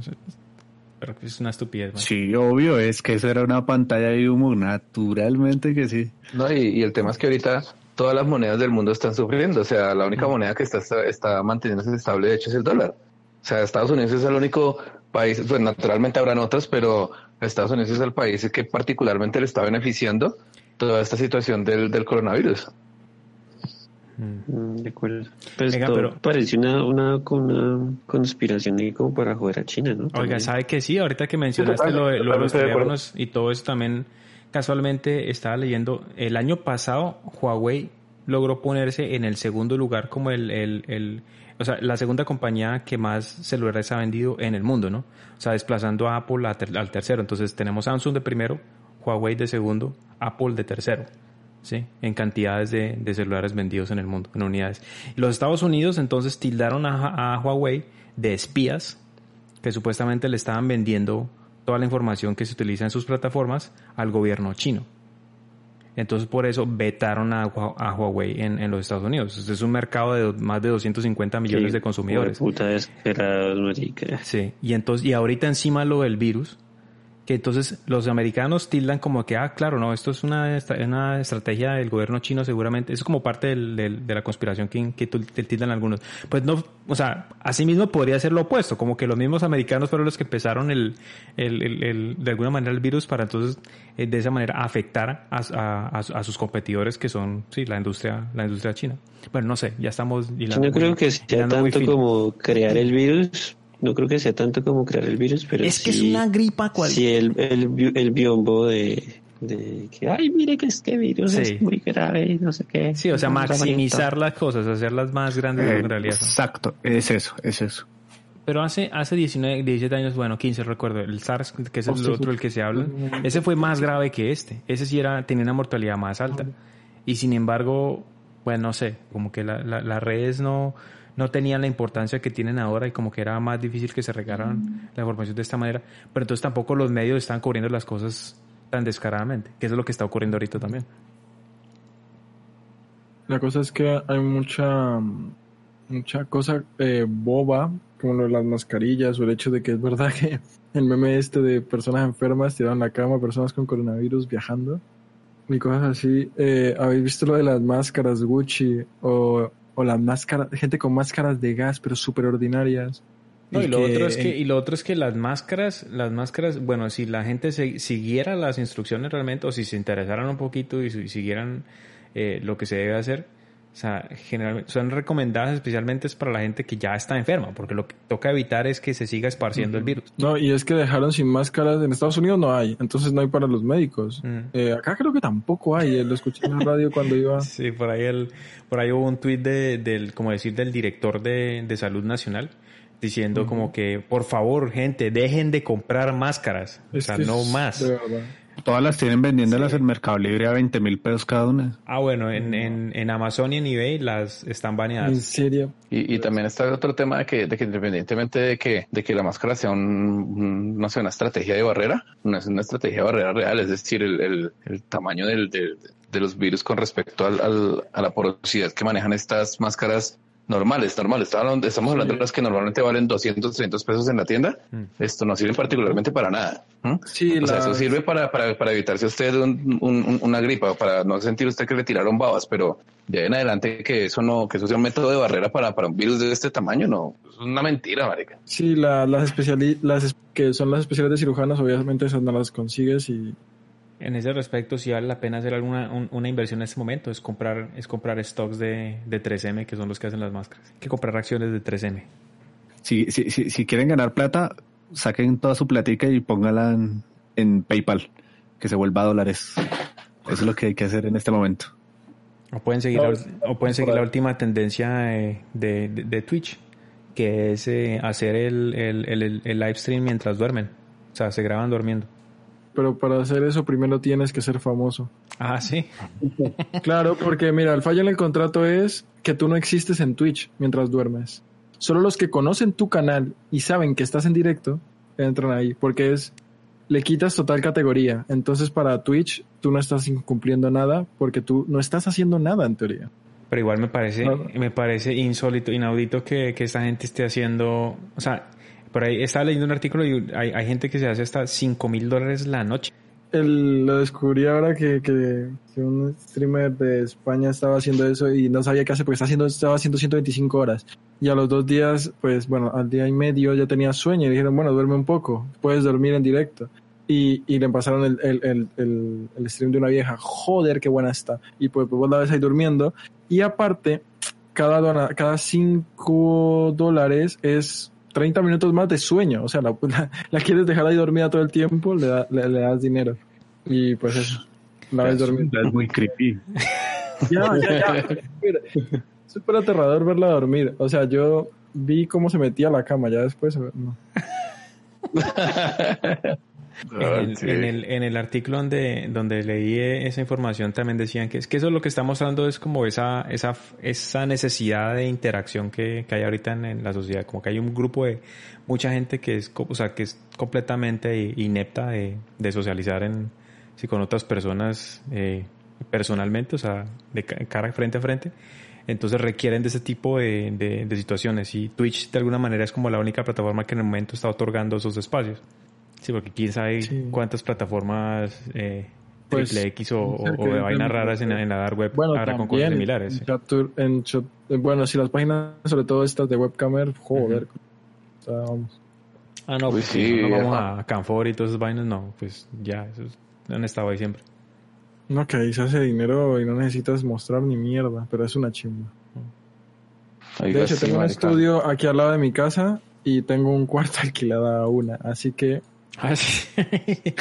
S1: Pero es una estupidez. man.
S2: Sí, obvio, es que eso era una pantalla de humo, naturalmente que sí.
S5: No, y, y el tema es que ahorita todas las monedas del mundo están sufriendo. O sea, la única moneda que está, está manteniéndose estable, de hecho, es el dólar. O sea, Estados Unidos es el único país, pues naturalmente habrán otros, pero Estados Unidos es el país que particularmente le está beneficiando toda esta situación del, del coronavirus.
S3: Mm, De acuerdo. Pues
S1: Venga,
S3: todo
S1: pero-
S3: parece una, una, una conspiración ahí como para joder a China, ¿no?
S1: Oiga,
S3: También.
S1: ¿sabe que sí? Ahorita que mencionaste
S5: total,
S1: lo de, lo de los teléfonos y todo eso también, casualmente estaba leyendo, el año pasado Huawei logró ponerse en el segundo lugar como el, el, el o sea, la segunda compañía que más celulares ha vendido en el mundo, ¿no? O sea, desplazando a Apple a ter- al tercero. Entonces tenemos Samsung de primero, Huawei de segundo, Apple de tercero. ¿Sí? En cantidades de, de celulares vendidos en el mundo, en unidades. Los Estados Unidos entonces tildaron a, a Huawei de espías que supuestamente le estaban vendiendo toda la información que se utiliza en sus plataformas al gobierno chino. Entonces por eso vetaron a, Hua- a Huawei en, en los Estados Unidos. Este es un mercado de más de 250 millones
S3: Sí,
S1: de consumidores.
S3: Puta desesperados, marica.
S1: Sí, y entonces, y ahorita encima lo del virus, que entonces los americanos tildan como que, ah, claro, no, esto es una, una estrategia del gobierno chino seguramente, eso es como parte del- del- de la conspiración que, que tildan algunos. Pues no, o sea, asimismo podría ser lo opuesto, como que los mismos americanos fueron los que empezaron el, el, el- el- de alguna manera el virus para entonces eh, de esa manera afectar a, a- a- a sus competidores que son, sí, la industria, la industria china. Bueno, no sé, ya estamos
S3: Yo no creo que sea tanto como crear el virus. No creo que sea tanto como crear el virus, pero
S1: Es que es
S3: sí-
S1: una gripa cual...
S3: Sí, el, el, el biombo de, de que, ay, mire que este virus
S1: Sí.
S3: es muy grave y no sé qué.
S1: Sí, o sea, maximizar las cosas, hacerlas más grandes en realidad son.
S2: Exacto, es eso, es eso.
S1: Pero hace, hace 19, 17 años, bueno, 15 recuerdo, el SARS, que es el otro el que se habla, ese fue más grave que este. Ese sí era, tenía una mortalidad más alta. Y sin embargo, bueno, no sé, como que la- la- las redes no, no tenían la importancia que tienen ahora y como que era más difícil que se regaran la información de esta manera. Pero entonces tampoco los medios están cubriendo las cosas tan descaradamente, que es lo que está ocurriendo ahorita también.
S6: La cosa es que hay mucha mucha cosa eh, boba, como lo de las mascarillas o el hecho de que es verdad que el meme este de personas enfermas tiradas en la cama, personas con coronavirus viajando y cosas así. Eh, ¿Habéis visto lo de las máscaras Gucci o, o las máscaras, gente con máscaras de gas pero súper ordinarias?
S1: No, y lo otro es que, y lo otro es que las máscaras, las máscaras, bueno, si la gente se- siguiera las instrucciones realmente, o si se interesaran un poquito y, si- siguieran eh, lo que se debe hacer, o sea, generalmente son recomendadas especialmente es para la gente que ya está enferma, porque lo que toca evitar es que se siga esparciendo el virus.
S6: No, y es que dejaron sin máscaras. En Estados Unidos no hay, entonces no hay para los médicos.
S1: Mm.
S6: Eh, acá creo que tampoco hay. eh, Lo escuché en la radio cuando iba.
S1: Sí, por ahí el, por ahí hubo un tuit de, del, como decir, del director de, de salud nacional diciendo como que, por favor, gente, dejen de comprar máscaras, o sea, no más.
S6: de verdad.
S2: Todas las tienen vendiéndolas en Mercado Libre a 20 mil pesos cada una.
S1: Ah, bueno, en, en, en Amazon y en eBay las están
S6: En
S1: baneadas.
S6: serio.
S5: Y, y también está otro tema de que, de que independientemente de que, de que la máscara sea un, un- no sé, una estrategia de barrera, no es una estrategia de barrera real, es decir, el, el, el tamaño del, del- de los virus con respecto al, al- a la porosidad que manejan estas máscaras normales, normales. Estamos hablando, de las que normalmente valen 200, 300 pesos en la tienda. Esto no sirve particularmente para nada.
S6: Sí,
S5: O sea, eso sirve para, para, para evitarse usted un- un- un- una gripa, para no sentir usted que le tiraron babas, pero de en adelante que eso no, que eso sea un método de barrera para, para un virus de este tamaño, no, es una mentira, marica.
S6: Sí, la- las especiali las que son las especiales de cirujanos, obviamente esas no las consigues y
S1: En ese respecto, si vale la pena hacer alguna un- una inversión en este momento, es comprar es comprar stocks de, de 3M, que son los que hacen las máscaras. Hay que comprar acciones de 3M.
S2: Si, si, si, si quieren ganar plata, saquen toda su platica y póngala en, en PayPal, que se vuelva a dólares. Eso es lo que hay que hacer en este momento.
S1: O pueden seguir, la, o pueden seguir la última tendencia eh, de, de, de Twitch, que es eh, hacer el, el, el, el live stream mientras duermen. O sea, se graban durmiendo.
S6: Pero para hacer eso primero tienes que ser famoso.
S1: Ah, sí.
S6: Claro, porque mira, el fallo en el contrato es que tú no existes en Twitch mientras duermes. Solo los que conocen tu canal y saben que estás en directo entran ahí, porque es le quitas total categoría. Entonces para Twitch tú no estás incumpliendo nada porque tú no estás haciendo nada en teoría.
S1: Pero igual me parece,
S6: Claro.
S1: me parece insólito, inaudito que, que esta gente esté haciendo, o sea, por ahí estaba leyendo un artículo y hay, gente que se hace hasta 5 mil dólares la noche.
S6: El- lo descubrí ahora que, que, un streamer de España estaba haciendo eso y no sabía qué hacer porque estaba haciendo, estaba haciendo 125 horas. Y a los dos días, pues bueno, al día y medio ya tenía sueño y dijeron, bueno, duerme un poco, puedes dormir en directo. Y, y le pasaron el, el, el, stream de una vieja, joder, qué buena está. Y pues, pues vos la ves ahí durmiendo. Y aparte, cada, cada 5 dólares es 30 minutos más de sueño. O sea, la, la, la quieres dejar ahí dormida todo el tiempo, le, da- le, le das dinero. Y pues eso, la ves dormir.
S2: Es muy creepy.
S6: Ya, ya, ya. Es súper aterrador verla dormir. O sea, yo vi cómo se metía a la cama, ya después. No.
S1: En el,
S5: Sí.
S1: en el, en el artículo donde, donde leí esa información también decían que es que eso lo que está mostrando es como esa, esa, esa necesidad de interacción que, que hay ahorita en, en la sociedad, como que hay un grupo de mucha gente que es, co- o sea, que es completamente inepta de, de socializar en, sí, con otras personas eh, personalmente, o sea, de ca- cara frente a frente. Entonces requieren de ese tipo de, de, de situaciones y Twitch de alguna manera es como la única plataforma que en el momento está otorgando esos espacios. Sí, porque quién sabe
S6: Sí.
S1: cuántas plataformas eh,
S6: Pues,
S1: triple X o, o-
S6: cerca
S1: o de vainas
S6: 20,
S1: raras en, en la dark web
S6: Bueno,
S1: habrá con cosas similares. sí.
S6: en Chatur- en Chat- eh, bueno, si las páginas, sobre todo estas de webcamer, joder. O sea, vamos.
S1: Ah, no, pues
S5: sí,
S1: no vamos
S5: ajá.
S1: a Canfor y todas esas vainas, no, pues ya, esos han estado ahí siempre.
S6: No, que ahí se hace dinero y no necesitas mostrar ni mierda, pero es una chimba.
S5: Oiga,
S6: De hecho,
S5: sí,
S6: tengo un estudio aquí al lado de mi casa y tengo un cuarto alquilado a una, así que...
S1: Ah, sí.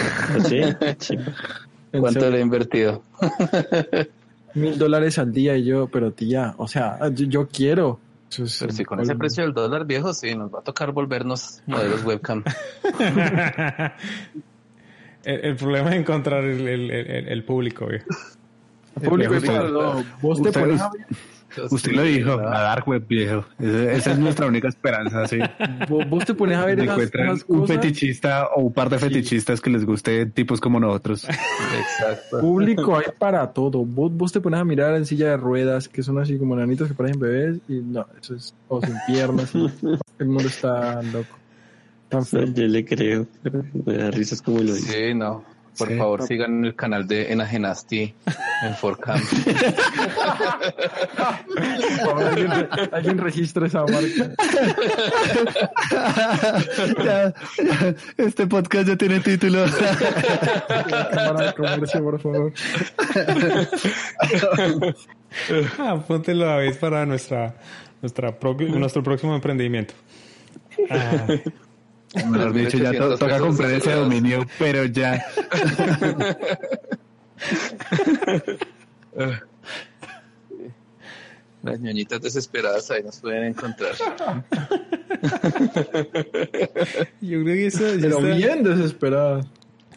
S3: ¿Sí? Sí.
S6: en
S5: ¿Cuánto
S6: serio,
S5: le he invertido?
S6: Mil dólares al día y yo, pero tía, o sea, yo, yo quiero. Es
S5: Pero si con ese precio del dólar viejo, sí, nos va a tocar volvernos modelos webcam.
S1: el, el problema es encontrar el, el, el, el público.
S6: Público,
S2: Usted-
S6: pero no, vos te pones
S2: Usted lo dijo, la dark web, viejo. Esa, esa es nuestra única esperanza, sí.
S6: vos, te pones a ver esas,
S2: encuentran un fetichista o un par de fetichistas que les guste tipos como nosotros.
S5: Exacto.
S6: Público hay para todo. Vos, vos te pones a mirar en silla de ruedas, que son así como nanitos que parecen bebés, y no, eso es, o sin piernas. y- el mundo está loco. Tan feo.
S3: Yo le creo, me da risas como lo dice.
S5: Sí, no. Por
S2: Sí.
S5: favor, sigan el canal de Enagenasti en Forcam.
S6: Por favor, alguien, re- alguien registre esa marca.
S2: Ya, ya, este podcast ya tiene título.
S6: Cámara de comercio, por favor.
S1: Ah, Apúntelo a vez para nuestra, nuestra pro- nuestro próximo emprendimiento. Ah,
S2: Mejor dicho, ya to-
S5: 800
S2: toca comprar ese dominio, pero ya.
S5: Las ñoñitas desesperadas ahí nos pueden encontrar.
S1: yo creo que eso...
S6: Pero
S1: está-
S6: bien desesperada.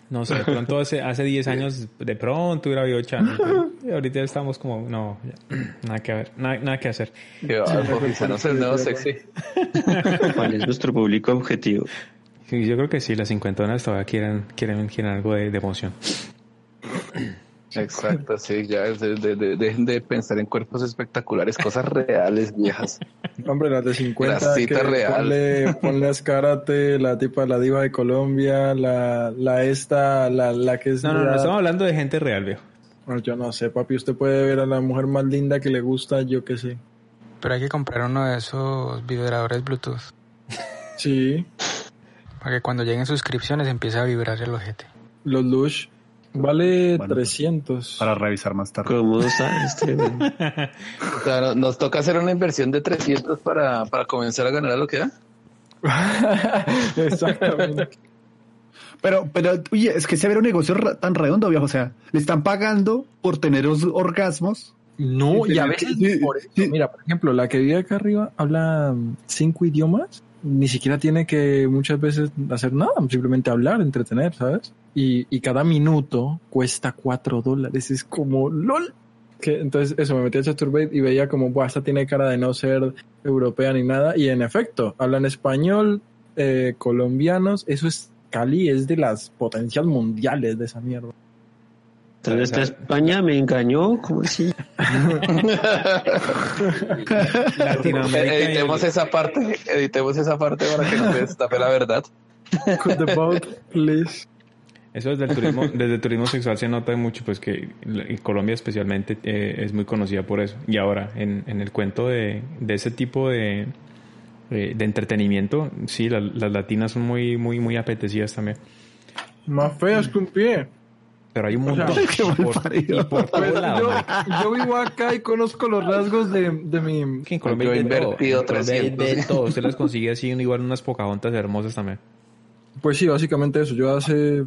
S1: No sé, de pronto hace, hace 10 años de pronto hubiera habido chance. y ahorita estamos como, no, ya, nada que ver, nada, nada que hacer.
S5: Quizá no el nuevo sexy.
S3: ¿Cuál es nuestro público objetivo?
S1: Yo creo que sí, las cincuentonas todavía quieren, quieren, quieren algo de, de emoción.
S5: Exacto, sí, ya de- de- de- dejen de pensar en cuerpos espectaculares, cosas reales, viejas.
S6: Hombre, las de 50,
S5: Grasita
S6: que
S5: real.
S6: ponle, ponle a Escárate, la tipa, la diva de Colombia, la, la esta, la, la que es...
S1: No, no, no,
S6: la-
S1: estamos hablando de gente real, viejo.
S6: Bueno, yo no sé, papi, usted puede ver a la mujer más linda que le gusta, yo qué sé.
S7: Pero hay que comprar uno de esos vibradores Bluetooth.
S6: Sí,
S7: Para que cuando lleguen suscripciones empiece a vibrar el ojete.
S6: los Lush. Vale
S2: Bueno,
S6: 300.
S2: Para revisar más tarde.
S3: ¿Cómo sabes?
S5: O sea, nos toca hacer una inversión de 300 para, para comenzar a ganar a lo que da.
S6: Exactamente.
S2: Pero, pero, oye, es que se ve un negocio tan redondo, viejo. O sea, le están pagando por tener os- orgasmos
S6: No, y a veces
S2: sí,
S6: por eso,
S2: sí.
S6: mira, por ejemplo, la que vive acá arriba habla cinco idiomas, ni siquiera tiene que muchas veces hacer nada, simplemente hablar, entretener, ¿sabes? Y, y cada minuto cuesta cuatro dólares, es como LOL. Que, entonces, eso, me metí a Chaturbate y veía como, Buah, esta tiene cara de no ser europea ni nada, y en efecto, hablan español, eh, colombianos, eso es Cali, es de las potencias mundiales de esa mierda.
S3: Esta España me engañó, ¿cómo así?
S1: Latinoamérica y el-
S5: Editemos esa parte, editemos esa parte para que no se destape la verdad.
S6: Cut the boat, please.
S1: Eso desde el turismo, desde el turismo sexual se nota mucho, pues que en Colombia especialmente eh, es muy conocida por eso. Y ahora, en, en el cuento de, de ese tipo de, eh, de entretenimiento, sí, la- las latinas son muy, muy, muy apetecidas también.
S6: Más feas que un pie.
S1: Pero hay un
S6: O sea,
S1: montón.
S2: mal
S1: y por, y por
S6: Pues
S1: todo lado,
S6: yo, vivo acá y conozco los rasgos de, de mi...
S1: Que en Colombia
S5: Yo he
S1: todo.
S5: invertido
S1: hay
S5: 300,
S1: de todo. Usted las consigue así, igual unas pocahontas hermosas también.
S6: Pues sí, básicamente eso. Yo hace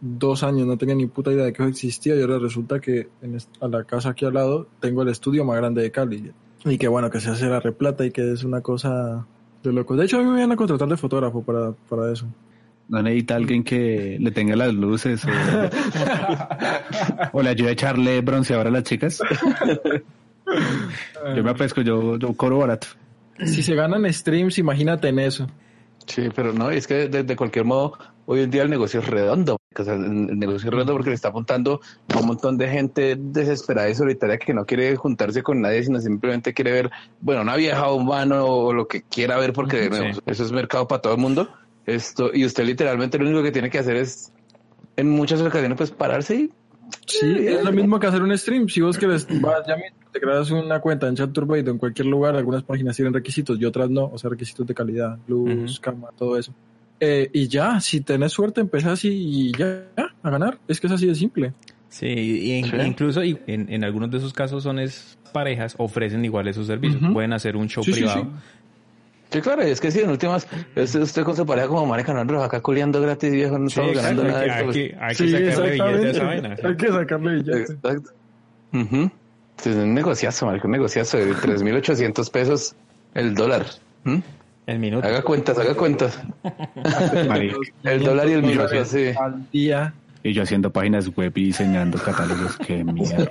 S6: dos años no tenía ni puta idea de que eso existía y ahora resulta que en a la casa aquí al lado tengo el estudio más grande de Cali. Y que bueno, que se hace la replata y que es una cosa de locos. De hecho, a mí me iban a contratar de fotógrafo para, para eso.
S2: No necesita alguien que le tenga las luces o, o le ayude a echarle bronceador a las chicas. Yo me apesco, yo, yo cobro barato.
S6: Si se ganan streams, imagínate en eso.
S5: Sí, pero no, es que de, de cualquier modo, hoy en día el negocio es redondo. O sea, el, negocio es redondo porque le está apuntando a un montón de gente desesperada y solitaria que no quiere juntarse con nadie, sino simplemente quiere ver, bueno, una vieja o un vano o lo que quiera ver porque eso es mercado para todo el mundo. Esto, y usted literalmente lo único que tiene que hacer es, en muchas ocasiones, pues pararse y
S6: Sí, es lo mismo que hacer un stream. Si vos querés, vas ya mismo, te creas una cuenta en Chaturbate en cualquier lugar, algunas páginas tienen requisitos y otras no, o sea, requisitos de calidad, luz,
S1: Ujú.
S6: cámara, todo eso. Eh, y ya, si tenés suerte, empezás y, y ya, ya, a ganar. Es que es así de simple.
S1: Sí, y en-
S5: Sí.
S1: incluso y en, en algunos de esos casos son es parejas ofrecen igual esos servicios.
S6: Ujú.
S1: Pueden hacer un show
S6: Sí, sí,
S1: privado.
S6: sí.
S5: Sí, claro, es que sí, en últimas, es usted con su pareja como marica, no, acá culeando gratis, viejo, no
S1: Sí,
S5: estamos ganando nada.
S1: hay,
S5: de esto,
S1: hay que- hay que sacarle billete a esa vaina.
S6: Hay que sacarle billete.
S5: Exacto. Sí, Es un negociazo, marica, un negociazo de 3.800 pesos el dólar. ¿Mm?
S1: El minuto.
S5: Haga cuentas, haga cuentas. El dólar y el minuto, sí.
S6: Al día.
S2: Y yo haciendo páginas web y diseñando catálogos. Qué mierda.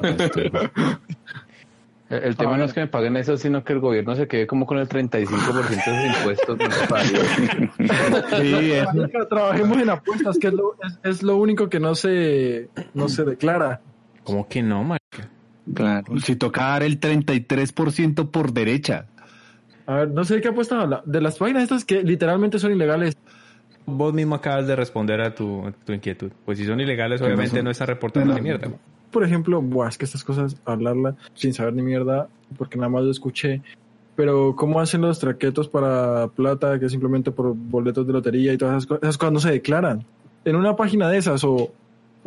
S5: El, el tema no es que me paguen eso, sino que el gobierno se quede como con el 35% de sus impuestos. ¿no?
S2: Sí, es-
S6: Trabajemos en apuestas, que es lo, es, es lo único que no se, no se declara.
S1: ¿Cómo que no, marica?
S4: Claro.
S2: si toca dar el 33% por derecha.
S6: A ver, no sé de qué apuestas habla. De las páginas estas que literalmente son ilegales.
S1: Vos mismo acabas de responder a tu, a tu inquietud. Pues si son ilegales, obviamente
S2: son-
S1: no están reportando
S2: No,
S1: ni mierda.
S6: Por ejemplo, buah, es que estas cosas, hablarla sin saber ni mierda, porque nada más lo escuché. Pero, ¿cómo hacen los traquetos para plata, que es simplemente por boletos de lotería y todas esas cosas? Esas cosas no se declaran. En una página de esas o,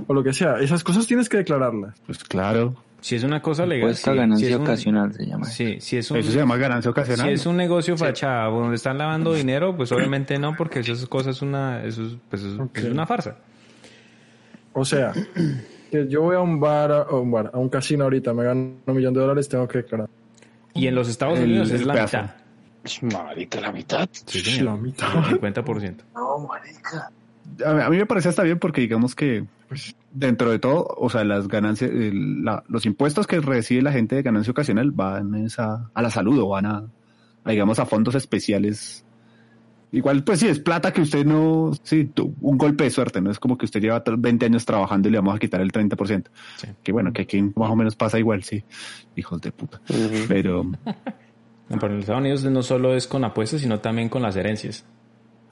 S6: o lo que sea, esas cosas tienes que declararlas.
S2: Pues claro.
S1: Si es una cosa legal.
S4: Impuesto a
S1: sí.
S4: ganancia
S1: si es un-
S4: ocasional se llama.
S1: Sí, si es un,
S2: Eso se llama ganancia ocasional.
S1: si es un negocio fachada donde están lavando dinero, pues obviamente no, porque eso es cosa es una, eso es, pues es una farsa.
S6: O sea, que yo voy a un bar, a un bar, a un casino ahorita, me gano un millón de dólares, tengo que declarar.
S1: Y en los Estados
S2: El-
S1: Unidos es
S2: el
S1: la
S2: pedazo.
S1: mitad.
S5: Marica, la mitad.
S1: Sí, señor.
S6: La mitad.
S1: El 50%.
S5: No, marica.
S2: a, mí- a mí me parece hasta bien porque digamos que pues, dentro de todo, o sea, las ganancias, el- la- los impuestos que recibe la gente de ganancia ocasional van a, a la salud o van a, a, digamos, a fondos especiales. Igual, pues sí, es plata que usted no, sí, un golpe de suerte, no es como que usted lleva tra- 20 años trabajando y le vamos a quitar el 30%.
S1: Sí.
S2: Que bueno, que aquí más o menos pasa igual, sí, hijos de puta. Pero
S1: Pero en los Estados Unidos no solo es con apuestas, sino también con las herencias.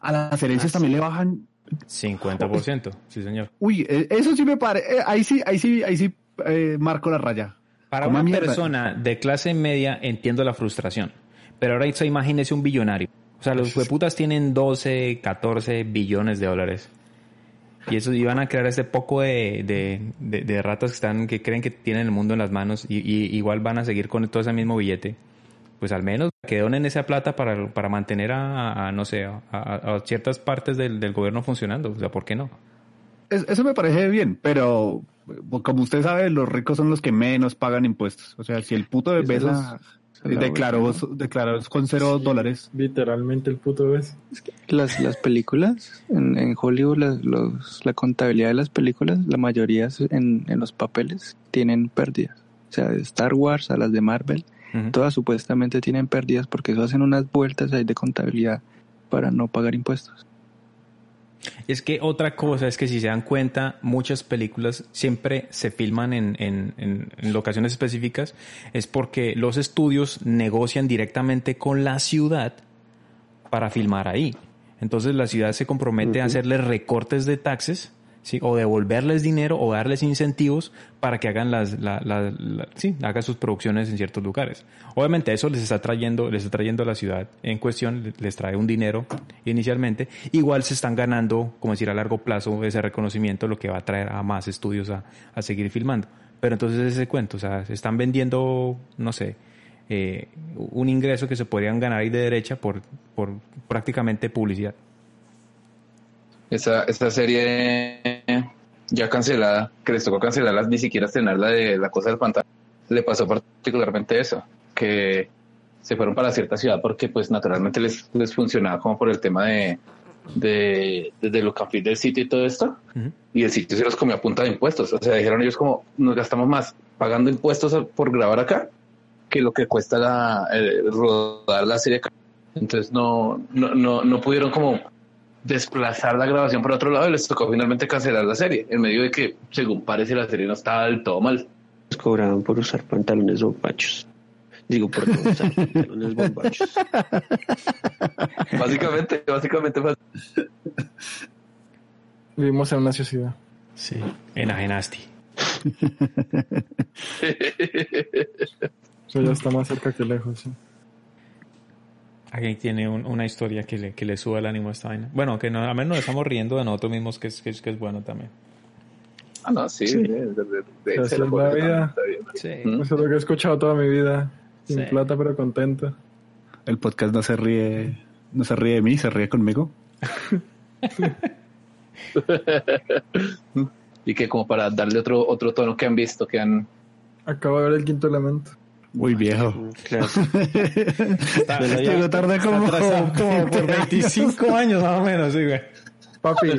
S2: a las herencias también le bajan
S1: 50%, sí señor.
S2: Uy, eh, eso sí me parece, ahí sí, ahí sí, ahí sí eh, marco la raya.
S1: Para
S2: ¿Cómo
S1: una
S2: mierda?
S1: persona de clase media entiendo la frustración. Pero ahora eso, imagínese un billonario. O sea, los hueputas tienen 12, 14 billones de dólares. Y eso iban a crear este poco de, de, de- de ratas que están, que creen que tienen el mundo en las manos y, y igual van a seguir con todo ese mismo billete. Pues al menos que donen esa plata para, para mantener a, a- no sé, a, ciertas partes del, del gobierno funcionando. O sea, ¿por qué no?
S2: es- eso me parece bien, pero como usted sabe, los ricos son los que menos pagan impuestos. O sea, si el puto de Bezos
S4: es
S2: declaró, con cero dólares.
S6: Literalmente el puto ves.
S4: Las, las películas, en, en Hollywood, las- los- la contabilidad de las películas, la mayoría es en, en los papeles tienen pérdidas. O sea, de Star Wars a las de Marvel, todas supuestamente tienen pérdidas porque eso hacen unas vueltas ahí de contabilidad para no pagar impuestos.
S1: Es que otra cosa es que si se dan cuenta, muchas películas siempre se filman en, en- en- en locaciones específicas, es porque los estudios negocian directamente con la ciudad para filmar ahí. Entonces la ciudad se compromete a hacerles recortes de taxes, o devolverles dinero o darles incentivos para que hagan las, la- la- la- sí, hagan sus producciones en ciertos lugares. Obviamente eso les está trayendo, les está trayendo a la ciudad en cuestión, les trae un dinero inicialmente. Igual se están ganando, como decir, a largo plazo ese reconocimiento, lo que va a traer a más estudios a, a seguir filmando. Pero entonces ese cuento, o sea, se están vendiendo, no sé, eh, un ingreso que se podrían ganar ahí de derecha por, por prácticamente publicidad.
S5: Esa, esa serie ya cancelada, que les tocó cancelarla, ni siquiera estrenar la de la cosa del pantano, le pasó particularmente eso, que se fueron para cierta ciudad porque pues naturalmente les, les funcionaba como por el tema de, de, de, de lo que del sitio y todo esto, y el sitio se los comió a punta de impuestos. O sea, dijeron ellos como, nos gastamos más pagando impuestos por grabar acá que lo que cuesta la, eh, rodar la serie acá. Entonces no, no, no, no pudieron como desplazar la grabación por otro lado y les tocó finalmente cancelar la serie, en medio de que, según parece, la serie no estaba del todo mal.
S3: Nos cobraban por usar pantalones bombachos. Digo, por no usar pantalones bombachos.
S5: Básicamente, básicamente
S6: Vivimos en una sociedad.
S1: Sí. Enajenaste.
S6: Eso ya está más cerca que lejos. sí.
S1: Alguien tiene un- una historia que le, que le suba el ánimo a esta vaina. Bueno, que no, a menos nos estamos riendo de nosotros mismos, que es, que es, que es bueno también.
S5: Ah, no, sí.
S6: Sí.
S5: de- de- de-
S6: es
S5: lo
S6: la vida.
S5: también, está bien.
S1: Sí.
S5: ¿Mm?
S6: Eso es lo que he escuchado toda mi vida. Sin
S1: Sí.
S6: plata, pero contento.
S2: El podcast no se ríe, no se ríe de mí, se ríe conmigo.
S5: Y que como para darle otro, otro tono que han visto, que han...
S6: Acabo de ver el quinto elemento.
S2: Muy viejo.
S3: Claro.
S2: Llegó tarde como,
S1: como por 25 años más o menos, sí, güey.
S6: Papi,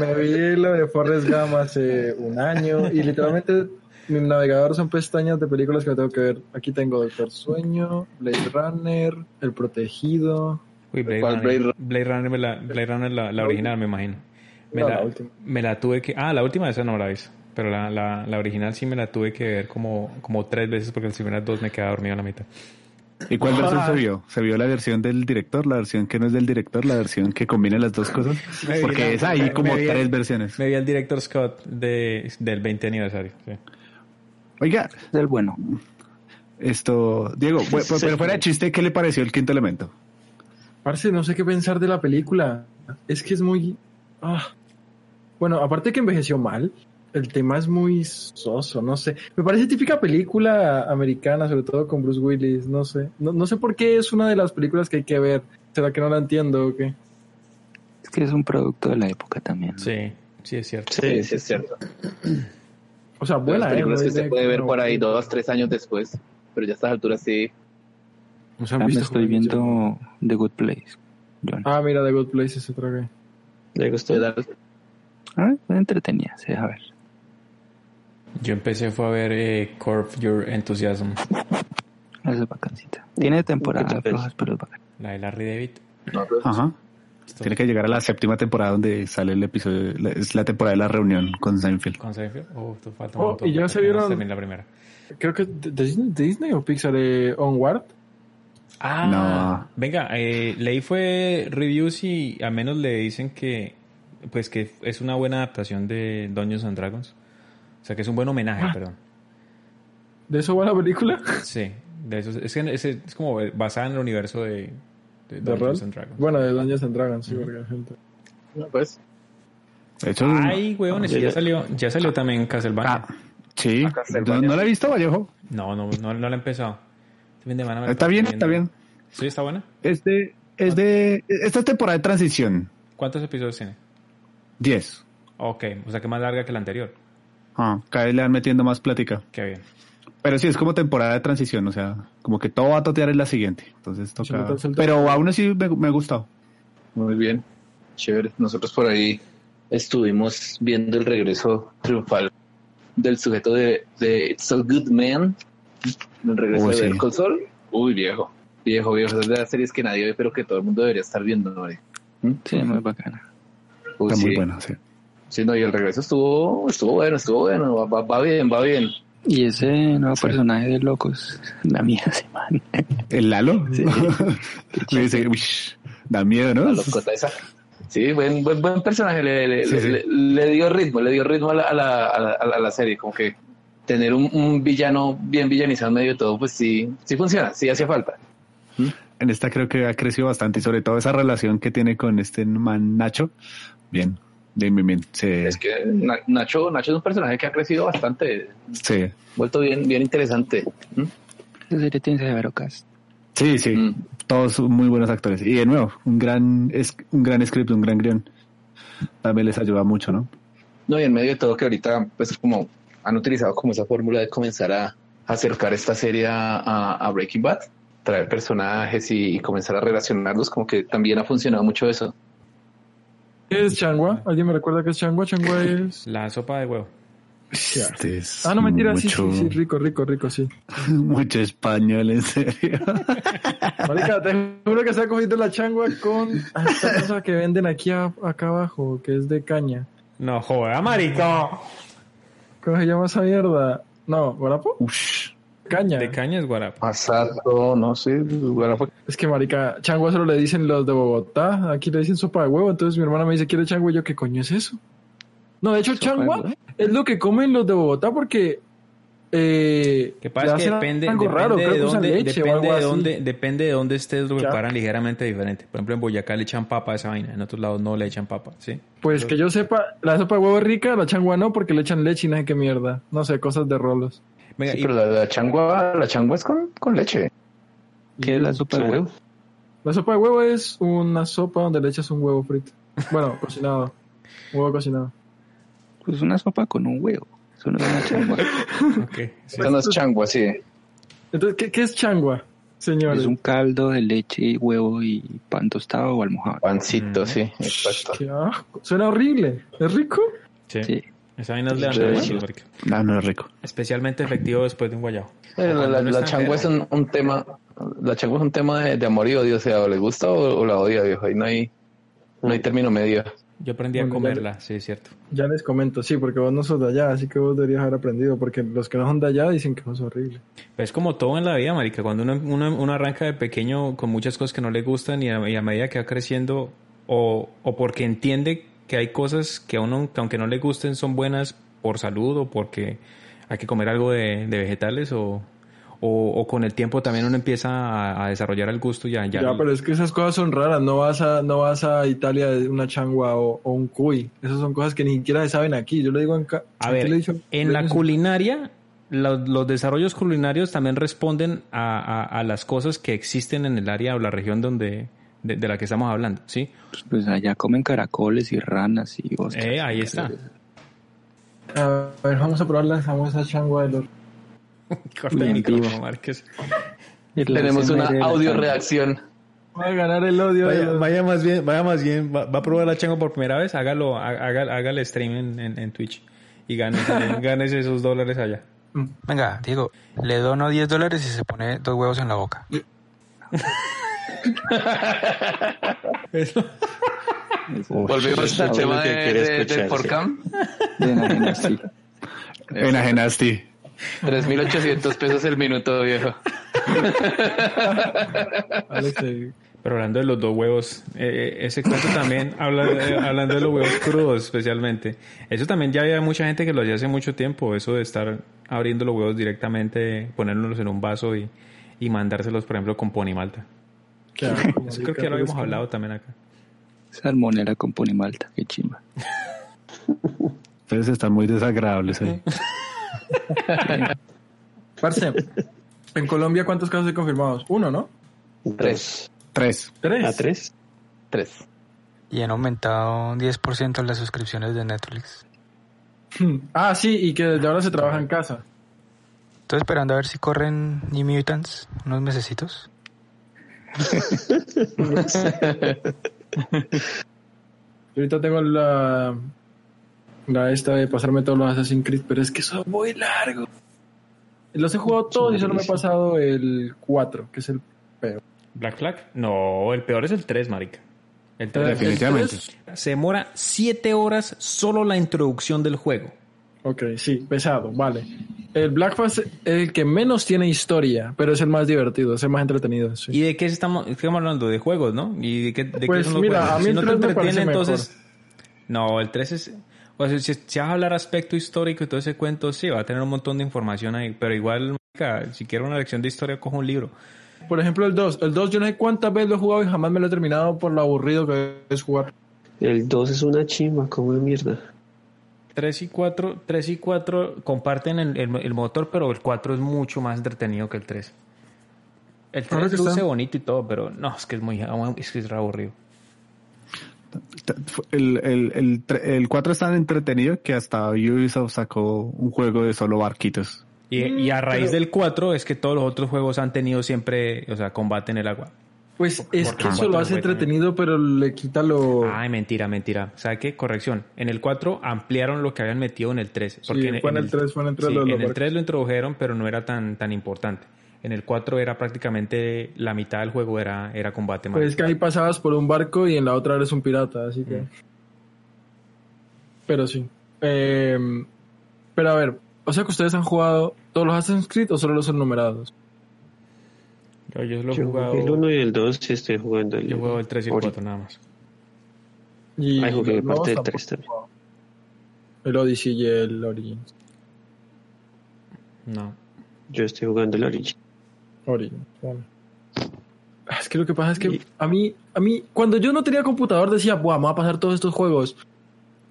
S6: me vi lo de Forrest Gump hace un año y literalmente mi navegador son pestañas de películas que me tengo que ver. Aquí tengo Doctor Sueño, Blade Runner, El Protegido.
S1: Uy, Blade
S5: ¿Cuál
S1: Runner,
S5: Blade
S1: Blade Runner, me la, Blade Runner la, la original, me imagino. Me,
S6: No,
S1: la,
S6: la última.
S1: me la tuve que... Ah, la última de esa no la hice. Pero la, la, la original sí me la tuve que ver como, como tres veces porque las primeras dos me quedaba dormido a la mitad.
S2: ¿Y cuál versión se vio? ¿Se vio la versión del director, la versión que no es del director, la versión que combina las dos cosas? Porque es ahí como
S1: vi-
S2: tres versiones.
S1: Me vi al director Scott de, del 20 aniversario. sí.
S2: Oiga,
S4: Es el bueno.
S2: esto, Diego, bu- pero fuera de chiste, ¿qué le pareció el quinto elemento?
S6: Parce, no sé qué pensar de la película. Es que es muy... ah. Bueno, aparte que envejeció mal, el tema es muy soso, no sé. Me parece típica película americana, sobre todo con Bruce Willis, no sé. No, no sé por qué es una de las películas que hay que ver. ¿Será que no la entiendo o qué?
S4: Es que es un producto de la época también. ¿no?
S1: Sí, sí es cierto.
S5: Sí, sí, es cierto.
S6: O sea,
S5: Las
S6: buena, ¿eh?
S5: películas
S6: No
S5: que se puede ver por ahí dos, tres años después, pero ya a estas alturas sí.
S6: ¿No se han
S4: Ah, me estoy viendo The Good Place. John.
S6: Ah, mira, The Good Place es otra que...
S3: ¿Le gustó?
S4: Ah, entretenida, se deja ver.
S1: Yo empecé fue a ver eh, Curve Your Enthusiasm,
S4: Esa es bacancita. Tiene temporadas
S3: ¿Qué te parece?
S4: flojas, pero es bacán.
S1: la de Larry David.
S2: Ajá. Tiene que llegar a la séptima temporada donde sale el episodio, la- es la temporada de la reunión con Seinfeld.
S1: ¿Con Seinfeld? Oh, falta
S6: Oh,
S1: montón
S6: y ya se
S1: no
S6: vieron-
S1: la primera.
S6: Creo que de de Disney, o Pixar de Onward.
S1: Ah, venga, eh, leí fue reviews y al menos le dicen que pues que es una buena adaptación de Dungeons and Dragons. O sea que es un buen homenaje,
S6: Ah.
S1: perdón.
S6: ¿De eso va la película?
S1: Sí, de eso es, que es, es como basada en el universo de, de
S6: ¿De
S1: Dungeons and Dragons.
S6: Bueno, de Dungeons and Dragons, sí, porque hay gente...
S5: No, pues,
S2: De hecho,
S1: Ay, weón, ya salió, ya salió también Castlevania.
S2: ah, sí,
S5: el
S2: no, no la he visto, Vallejo.
S1: No, no, no, no la he empezado. Este la
S2: Está bien,
S1: viendo.
S2: está bien.
S1: Sí, está buena.
S2: Es de, es de, esta es temporada de transición,
S1: ¿Cuántos episodios tiene?
S2: 10.
S1: Ok, o sea que más larga que la anterior.
S2: Ah, cada vez le van metiendo más plática.
S1: Qué bien.
S2: Pero sí, es como temporada de transición, o sea, como que todo va a totear en la siguiente. Entonces toca... Pero aún así me, me ha gustado.
S5: Muy bien, chévere. Nosotros por ahí estuvimos viendo el regreso triunfal del sujeto de, de It's a Good Man, el regreso
S2: Uy,
S5: de
S2: sí.
S5: Call Saul. Uy, viejo, viejo, viejo. Es de las series que nadie ve, pero que todo el mundo debería estar viendo. ¿no?
S4: Sí, muy bacana.
S5: Uy,
S2: Está
S5: sí.
S2: muy bueno, sí.
S5: Sí, no, y el regreso estuvo, estuvo bueno, estuvo bueno, va, va- va bien, va bien.
S4: Y ese nuevo personaje de locos, la mía semana.
S2: ¿El Lalo?
S4: Sí.
S2: Me dice, "Uish, da miedo, ¿no?
S5: La locota esa. Sí, buen, buen, buen personaje, le, le-
S2: Sí,
S5: le-
S2: sí.
S5: le- le dio ritmo, le dio ritmo a la, a la, a la, a la- a la serie, como que tener un, un villano bien villanizado en medio de todo, pues sí, sí funciona, sí hacía falta.
S2: En esta creo que ha crecido bastante y sobre todo esa relación que tiene con este man Nacho. Bien, bien, bien. Se,
S5: Es que Na- Nacho, Nacho es un personaje que ha crecido bastante,
S2: sí,
S5: vuelto bien, bien interesante. ¿Mm?
S4: Serie tiene severo cast.
S2: sí, sí.
S5: Mm.
S2: Todos son muy buenos actores. Y de nuevo, un gran, es, un gran script, un gran guion. También les ayuda mucho, ¿no?
S5: No, y en medio de todo que ahorita, pues como han utilizado como esa fórmula de comenzar a acercar esta serie a, a- a Breaking Bad, traer personajes y, y comenzar a relacionarlos, como que también ha funcionado mucho eso.
S6: ¿Qué es changua? ¿Alguien me recuerda qué es changua? Changua es...
S1: La sopa de huevo.
S2: Este es
S6: Ah, no, mentira, sí,
S2: mucho,
S6: sí, sí, rico, rico, rico, sí.
S2: mucho español, en serio.
S6: Marica, te juro que está cogiendo la changua con esta cosa que venden aquí a- acá abajo, que es de caña.
S1: No joda, marico.
S6: ¿Cómo se llama esa mierda? No, ¿guarapo?
S2: Ush.
S6: Caña.
S1: De caña es guarapo.
S5: Pasado, no sé, fue-
S6: Es que, marica, changua solo le dicen los de Bogotá, aquí le dicen sopa de huevo, entonces mi hermana me dice, ¿quiere changua? Y yo, ¿qué coño es eso? No, de hecho,
S4: ¿Sopa de
S6: changua es lo que comen los de Bogotá porque... Eh,
S1: Que pasa es que depende,
S6: algo
S1: depende
S6: raro,
S1: de dónde, depende
S6: algo
S1: de dónde, depende de dónde estés, lo
S6: Ya.
S1: preparan ligeramente diferente. Por ejemplo, en Boyacá le echan papa a esa vaina, en otros lados no le echan papa, ¿sí?
S6: Pues que yo sepa, la sopa de huevo es rica, la changua no, porque le echan leche y no sé qué mierda. No sé, cosas de rolos.
S1: Venga,
S5: sí,
S1: y-
S5: pero la, la changua, la changua es con, con leche.
S4: ¿Qué es la sopa de huevo?
S6: La sopa de huevo es una sopa donde le echas un huevo frito. Bueno, cocinado. Huevo cocinado.
S4: Pues una sopa con un huevo. Eso no es una changua.
S1: sí.
S5: Esta no es changua, sí.
S6: Entonces, ¿qué, qué es changua, señores?
S4: Es un caldo de leche, huevo y pan tostado o almohado.
S5: Pancito,
S1: Mm.
S5: sí, exacto.
S6: Qué asco. Suena horrible. ¿Es rico?
S1: Sí.
S4: Sí.
S1: Esa vaina es marica.
S2: No, no es rico.
S1: Especialmente efectivo después de un guayabo.
S5: Eh, La, la-
S1: no
S5: la
S1: está
S5: changua es un, un tema, la changua es un tema de, de amor y odio, o sea, o le gusta o, o la odia, viejo, ahí no hay, no hay término medio.
S1: Yo aprendí a
S6: ya
S1: comerla, sí, es cierto.
S6: Ya les comento, sí, porque vos no sos de allá, así que vos deberías haber aprendido, porque los que no son de allá dicen que no es horrible.
S1: Pero es como todo en la vida, marica. Cuando uno, uno, uno arranca de pequeño con muchas cosas que no le gustan y a, y a medida que va creciendo o, o porque entiende que hay cosas que a uno, que aunque no le gusten, son buenas por salud o porque hay que comer algo de, de vegetales o, o, o con el tiempo también uno empieza a, a desarrollar el gusto ya. Ya,
S6: Ya, pero es que esas cosas son raras, no vas a, no vas a Italia de una changua o, o un cuy. Esas son cosas que ni siquiera se saben aquí. Yo le digo en
S1: A ver,
S6: le
S1: en la culinaria, los, los desarrollos culinarios también responden a, a- a las cosas que existen en el área o la región donde de, de la que estamos hablando, ¿sí?
S4: Pues allá comen caracoles y ranas y ostras.
S1: Eh, ahí está.
S6: A ver, vamos a probar la famosa changua de los...
S1: Corta el micrófono. Márquez.
S5: Tenemos una audio
S4: changua.
S5: reacción.
S6: Va a ganar el odio
S1: Vaya,
S6: los-
S1: vaya más bien, vaya más bien, va, va a probar la chango por primera vez, hágalo, haga, haga el stream en, en, en Twitch y gánese, gánese esos dólares allá.
S7: Venga, Diego, le dono 10 dólares y se pone dos huevos en la boca.
S5: Volvemos al tema
S3: que
S5: de, de- Forcam.
S4: De enajenar, sí.
S2: Enajenaste.
S5: 3.800 pesos el minuto, viejo.
S6: Eh,
S1: Pero hablando de los dos huevos, eh, ese cuento también, habla, eh, hablando de los huevos crudos especialmente, eso también ya había mucha gente que lo hacía hace mucho tiempo, eso de estar abriendo los huevos directamente, ponerlos en un vaso y, y mandárselos, por ejemplo, con ponimalta.
S6: qué
S1: Eso creo que ya lo habíamos hablado también acá.
S4: Salmonera con ponimalta, qué chimba.
S2: Ustedes están muy desagradables ahí.
S6: Parce, en Colombia, ¿cuántos casos hay confirmados? Uno, ¿no?
S5: Tres.
S2: Tres.
S6: Tres.
S3: ¿A tres?
S5: Tres.
S7: Y han aumentado un 10% las suscripciones de Netflix.
S6: Ah, sí, y que desde ahora se trabaja en casa.
S7: Estoy esperando a ver si corren New Mutants unos mesecitos.
S6: Yo ahorita tengo la, la esta de pasarme todos los Assassin's Creed, pero es que son muy largos. Los he jugado todos y solo me he pasado el 4, que es el peor.
S1: Black Flag. No, el peor es el 3, marica. El 3
S2: Definitivamente.
S1: Se demora 7 horas solo la introducción del juego.
S6: Ok, sí, pesado, vale. El Black Flag es el que menos tiene historia, pero es el más divertido, es el más entretenido. sí.
S1: ¿Y de qué estamos, estamos hablando? De juegos, ¿no? ¿Y de qué, de qué
S6: Pues
S1: son los
S6: mira,
S1: juegos?
S6: a mí
S1: si
S6: el
S1: no te
S6: 3 me
S1: entretiene, entonces... No, el 3 es... O sea, si, si vas a hablar aspecto histórico y todo ese cuento, sí, va a tener un montón de información ahí. Pero igual, si quiero una lección de historia, cojo un libro.
S6: Por ejemplo, el 2. El 2 yo no sé cuántas veces lo he jugado y jamás me lo he terminado por lo aburrido que es jugar.
S3: El 2 es una chimba, como de mierda.
S1: 3 y 4, 3 y 4 comparten el, el- el motor, pero el 4 es mucho más entretenido que el 3. El
S6: Ahora
S1: 3
S6: que
S1: luce
S6: está-
S1: bonito y todo, pero no, es que es muy es que es re aburrido.
S2: El, el, el, tre- el 4 es tan entretenido que hasta Ubisoft sacó un juego de solo barquitos.
S1: Y, y a raíz del 4 es que todos los otros juegos han tenido siempre, o sea, combate en el agua.
S6: Pues es que eso lo hace entretenido, pero le quita lo...
S1: Ay, mentira, mentira. ¿Sabe qué? Corrección. En el 4 ampliaron lo que habían metido en el 3. Porque en,
S6: fue en el 3, fue en el 3
S1: sí,
S6: lo de los
S1: en el
S6: barcos.
S1: 3 lo introdujeron, pero no era tan, tan importante. En el 4 era prácticamente la mitad del juego era, era combate
S6: Pues es que ahí pasabas por un barco y en la otra eres un pirata, así que...
S1: Mm.
S6: Pero sí. Eh, pero a ver, o sea que ustedes han jugado todos los Assassin's Creed o solo los numerados.
S1: Yo, yo lo he
S3: Yo
S1: jugado.
S3: el 1 y el 2 sí estoy jugando el
S1: Yo juego el 3 y el
S3: Ori.
S1: 4 nada más.
S6: Y
S3: Ay, jugué parte del
S6: tampoco
S3: 3 también.
S6: El Odyssey y el Origins.
S1: No.
S3: Yo estoy jugando el Origin.
S6: Origins, vale. Ah, Es que lo que pasa es que a mí, a mí, cuando yo no tenía computador decía, Buah, me voy a pasar todos estos juegos.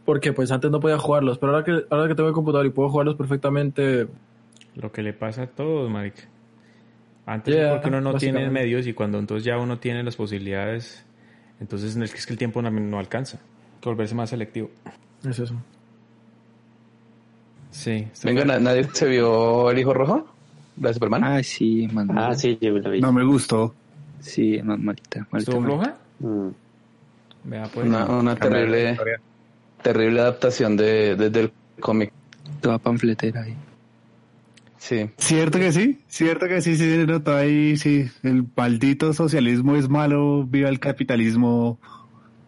S6: Porque pues antes no podía jugarlos, pero ahora que, ahora que tengo el computador y puedo jugarlos perfectamente,
S1: Lo que le pasa a todos, marica. Antes
S6: Yeah,
S1: porque uno no tiene medios y cuando entonces ya uno tiene las posibilidades, entonces es que, es que el tiempo no, no alcanza. Hay que volverse más selectivo.
S6: es eso.
S1: Sí.
S5: Venga, na- ¿nadie se vio El Hijo Rojo? ¿La de Superman?
S4: Ay, sí, man.
S3: Ah, sí, yo lo vi.
S2: No me gustó.
S4: Sí, no, malita, malita.
S1: ¿Estuvo floja?
S3: Mm.
S1: Vea, pues.
S5: Una, una terrible, terrible adaptación de, de- del cómic.
S4: Toda panfletera ahí.
S5: Sí.
S2: Cierto que sí, cierto que sí, sí, se notó ahí, sí. El maldito socialismo es malo, viva el capitalismo,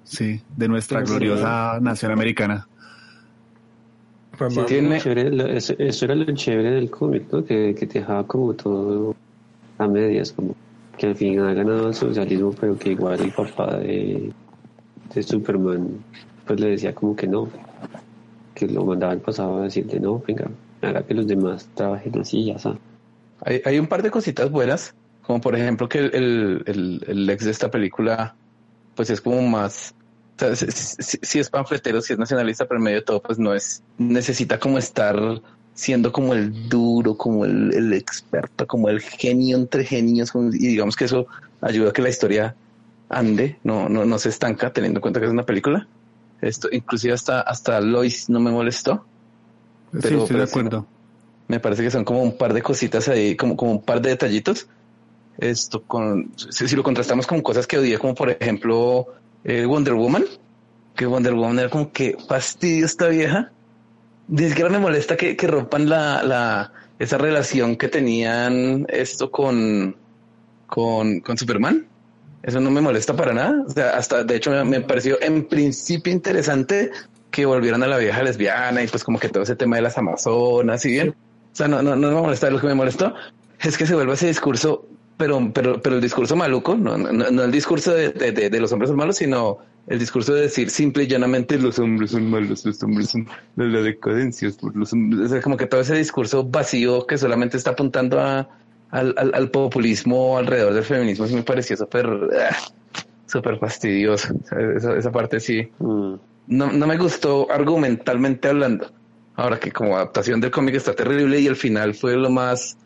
S2: sí, de nuestra
S3: Sí,
S2: gloriosa nación americana.
S3: Sí.
S5: Tiene-
S3: chévere, eso, eso era lo chévere del cómic, ¿no? Que, que te dejaba como todo a medias, como que al fin ha ganado el socialismo, pero que igual el papá de, de Superman pues le decía como que no, que lo mandaba al pasado a decirle no, venga, haga que los demás trabajen así, ya sabes.
S5: Hay, hay un par de cositas buenas, como por ejemplo que el, el, el- ex de esta película, pues es como más, o sea, si, si- si es panfletero, si es nacionalista, pero en medio de todo, pues no es, necesita como estar siendo como el duro, como el, el experto, como el genio entre genios, y digamos que eso ayuda a que la historia ande, no, no, no se estanca, teniendo en cuenta que es una película. Esto, inclusive hasta, hasta Lois no me molestó.
S2: Sí, estoy de acuerdo.
S5: Me parece que son como un par de cositas ahí, como, como un par de detallitos. Esto con, si, si lo contrastamos con cosas que odié, como por ejemplo eh, Wonder Woman, que Wonder Woman era como que fastidio esta vieja. Ni siquiera me molesta que, que rompan la, la, esa relación que tenían esto con, con, con Superman. Eso no me molesta para nada. O sea, hasta de hecho me, me pareció en principio interesante que volvieran a la vieja lesbiana y pues como que todo ese tema de las amazonas y bien. O sea, no, no, no me molesta. Lo que me molestó es que se vuelva ese discurso, pero, pero, pero el discurso maluco, no, no, no el discurso de, de, de, de los hombres son malos, sino el discurso de decir simple y llanamente los hombres son malos, los hombres son la, decadencia, los hombres. Como que todo ese discurso vacío que solamente está apuntando a, al, al, populismo alrededor del feminismo, sí me pareció súper, ah, súper fastidioso. Esa, esa parte sí
S3: Mm.
S5: No, no me gustó argumentalmente hablando. Ahora que como adaptación del cómic está terrible y el final fue lo más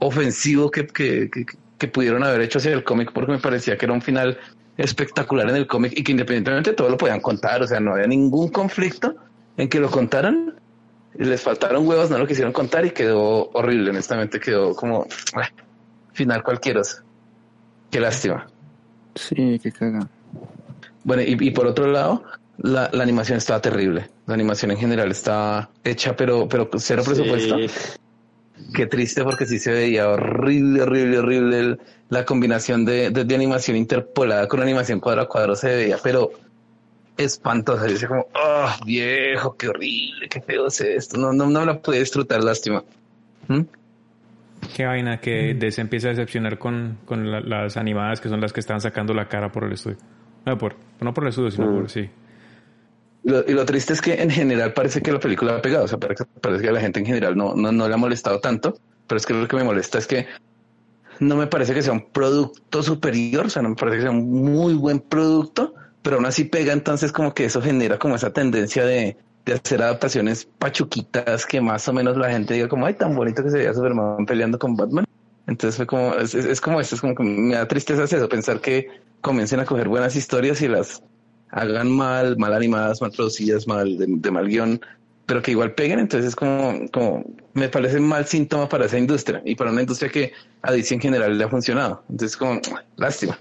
S5: ofensivo que, que, que, que pudieron haber hecho hacia el cómic porque me parecía que era un final espectacular en el cómic y que independientemente de todo lo podían contar, o sea, no había ningún conflicto en que lo contaran. Les faltaron huevos, no lo quisieron contar y quedó horrible, honestamente quedó como ah, final cualquiera. Qué lástima.
S4: Sí, qué caga.
S5: Bueno, y, y por otro lado, la, la animación estaba terrible. La animación en general estaba hecha, pero, pero cero presupuesto.
S3: Sí.
S5: Qué triste porque sí se veía horrible, horrible, horrible. el- la combinación de, de, de animación interpolada con animación cuadro a cuadro se veía, pero espantosa. Yo decía como, oh, viejo, qué horrible, qué feo es esto. No, no, no la pude disfrutar, lástima. ¿Mm?
S1: Qué vaina que de- se empieza a decepcionar con, con la- las animadas que son las que están sacando la cara por el estudio. No por, no por el estudio, sino por sí.
S5: Y lo triste es que en general parece que la película ha pegado, o sea, parece, parece que a la gente en general no, no, no le ha molestado tanto, pero es que lo que me molesta es que no me parece que sea un producto superior, o sea, no me parece que sea un muy buen producto, pero aún así pega, entonces como que eso genera como esa tendencia de, de hacer adaptaciones pachuquitas que más o menos la gente diga como, ay, tan bonito que se veía Superman peleando con Batman. Entonces fue como, es, es- como esto, es como que me da tristeza es eso, pensar que comiencen a coger buenas historias y las hagan mal, mal animadas, mal producidas, mal, de, de mal guion, pero que igual peguen, entonces es como, como, me parece mal síntoma para esa industria y para una industria que a DC en general le ha funcionado. Entonces como, lástima.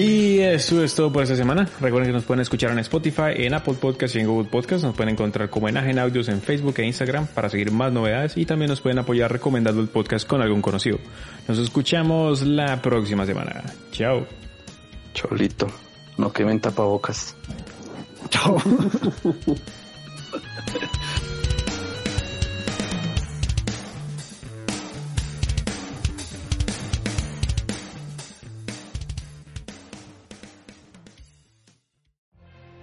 S1: Y eso es todo por esta semana. Recuerden que nos pueden escuchar en Spotify, en Apple Podcast y en Google Podcast. Nos pueden encontrar como Enajen Audios en Facebook e Instagram para seguir más novedades y también nos pueden apoyar recomendando el podcast con algún conocido. Nos escuchamos la próxima semana. Chao.
S5: Cholito, no quemen tapabocas.
S2: Chao.